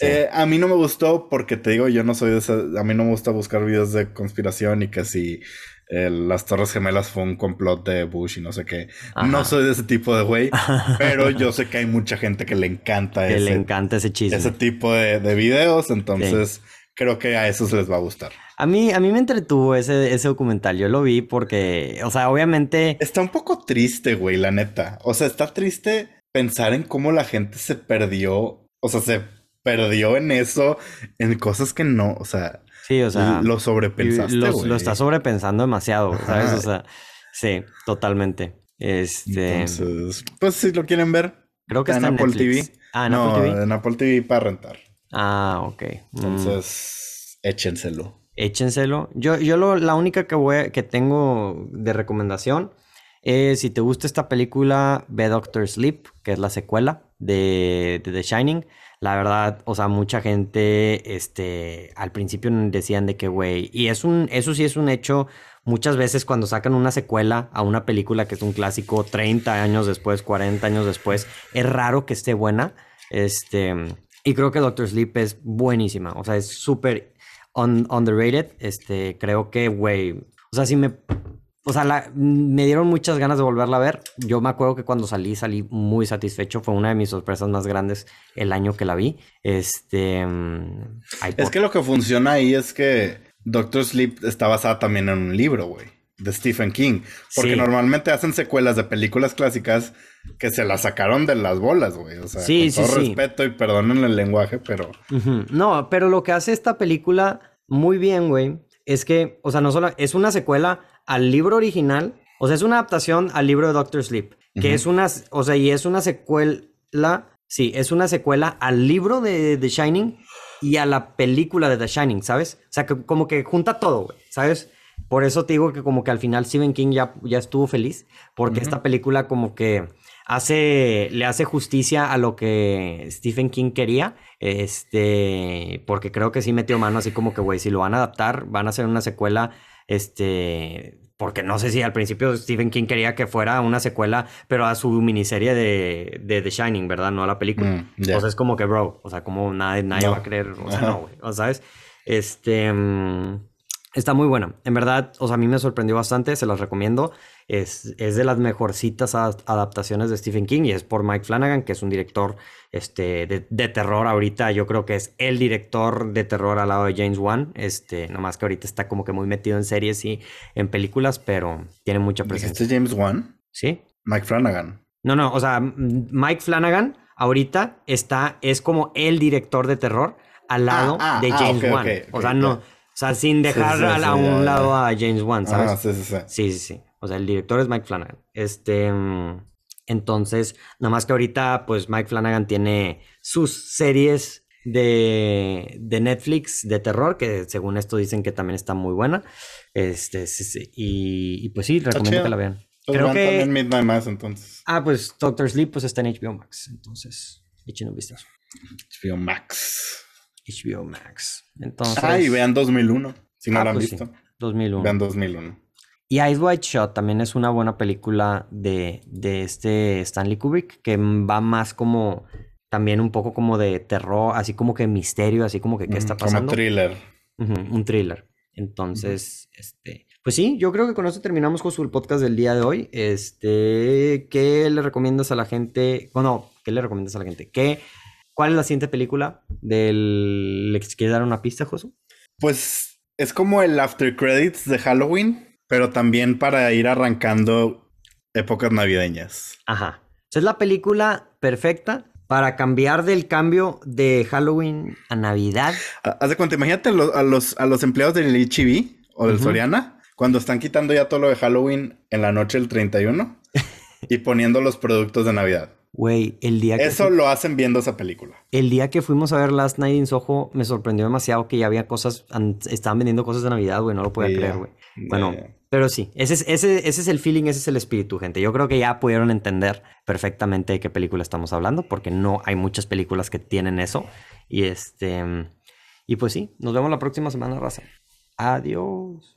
Eh, a mí no me gustó porque te digo, yo no soy de esa. A mí no me gusta buscar videos de conspiración y que si eh, las Torres Gemelas fue un complot de Bush y no sé qué. No soy de ese tipo de güey, pero yo sé que hay mucha gente que le encanta que le encanta ese chisme. Ese tipo de, videos, entonces creo que a esos les va a gustar. A mí, a mí me entretuvo ese, ese documental. Yo lo vi porque, o sea, obviamente. Está un poco triste, güey, la neta. O sea, está triste pensar en cómo la gente se perdió. O sea, se perdió en eso, en cosas que no, o sea. Sí, o sea. Lo sobrepensaste. Lo, lo está sobrepensando demasiado, ¿sabes? O sea, sí, totalmente. Este. Entonces, pues si lo quieren ver. Creo que está en Apple TV. Ah, en Apple TV. En Apple TV para rentar. Ah, ok. Mm. Entonces, échenselo. Échenselo. Yo, yo lo, la única que voy que tengo de recomendación es si te gusta esta película, ve Doctor Sleep, que es la secuela de, The Shining. La verdad, o sea, mucha gente, este, al principio decían de que, güey, y es un, eso sí es un hecho, muchas veces cuando sacan una secuela a una película que es un clásico 30 años después, 40 años después, es raro que esté buena, este, y creo que Doctor Sleep es buenísima, o sea, es súper underrated, este, creo que, güey, o sea, si me o sea, me dieron muchas ganas de volverla a ver. Yo me acuerdo que cuando salí, salí muy satisfecho. Fue una de mis sorpresas más grandes el año que la vi. Este. Mm, es que lo que funciona ahí es que Doctor Sleep está basada también en un libro, güey. De Stephen King. Porque normalmente hacen secuelas de películas clásicas que se las sacaron de las bolas, güey. O sea, con todo respeto y perdonen el lenguaje, pero. No, pero lo que hace esta película muy bien, güey es que, o sea, no solo es una secuela al libro original, o sea, es una adaptación al libro de Doctor Sleep, que es una, o sea, y es una secuela, sí, es una secuela al libro de The Shining y a la película de The Shining, ¿sabes? O sea, que como que junta todo, güey, ¿sabes? Por eso te digo que como que al final Stephen King ya, ya estuvo feliz, porque esta película como que hace, le hace justicia a lo que Stephen King quería, este, porque creo que sí metió mano así como que, güey, si lo van a adaptar, van a hacer una secuela, este, porque no sé si al principio Stephen King quería que fuera una secuela, pero a su miniserie de, de The Shining, ¿verdad? No a la película. Mm, ya. O sea, es como que, bro, o sea, como nadie, nadie No. va a creer, o sea, Ajá. no, güey, o sabes, este, mm, está muy buena, en verdad, o sea, a mí me sorprendió bastante, se las recomiendo, es, es de las mejorcitas adaptaciones de Stephen King y es por Mike Flanagan, que es un director, este, de, de terror ahorita, yo creo que es el director de terror al lado de James Wan, este, nomás que ahorita está como que muy metido en series y en películas, pero tiene mucha presencia, ¿Dijiste James Wan? ¿sí? Mike Flanagan. No, no, o sea, Mike Flanagan ahorita está, es como el director de terror al lado ah, de ah, James Wan. ok, o sea, no, sea, sin dejar sí, a, sí, a un lado a James Wan, ¿sabes? Ah, sí, sí, sí. Sí, sí, sí. O sea, el director es Mike Flanagan. Este, mm, entonces, nada más que ahorita, pues Mike Flanagan tiene sus series de, de Netflix de terror, que según esto dicen que también está muy buena. Este, sí, sí. Y, y pues sí, recomiendo que la vean. Pues Creo que. también Midnight Mass entonces. Ah, pues Doctor Sleep pues está en HBO Max. Entonces, echen un vistazo. HBO Max. HBO Max. Entonces. Ah, y vean 2001. Si no Ah, la han pues sí, visto. 2001. Vean 2001. Y Eyes Wide Shut también es una buena película de, de este Stanley Kubrick que va más como también un poco como de terror, así como que misterio, así como que qué está Mm, Como pasando. thriller. Un thriller. Entonces, este, pues sí, yo creo que con esto terminamos con el podcast del día de hoy. Este, ¿qué le recomiendas a la gente? Bueno, ¿qué le recomiendas a la gente? ¿Qué, ¿Cuál es la siguiente película del... ¿Le quieres dar una pista, Josu? Pues es como el after credits de Halloween, pero también para ir arrancando épocas navideñas. Ajá. Es la película perfecta para cambiar del cambio de Halloween a Navidad. Ha- Haz de cuenta, imagínate a los, a los, a los empleados del HEB o del. Soriana cuando están quitando ya todo lo de Halloween en la noche del 31 y poniendo los productos de Navidad. Güey, el día que Eso lo hacen viendo esa película. el día que fuimos a ver Last Night in Soho me sorprendió demasiado que ya había cosas, an- estaban vendiendo cosas de Navidad, güey, no lo podía creer, güey. Bueno, pero sí, ese es, ese, ese es el feeling, ese es el espíritu, gente. Yo creo que ya pudieron entender perfectamente de qué película estamos hablando, porque no hay muchas películas que tienen eso. Y este, y pues sí, nos vemos la próxima semana, raza. Adiós.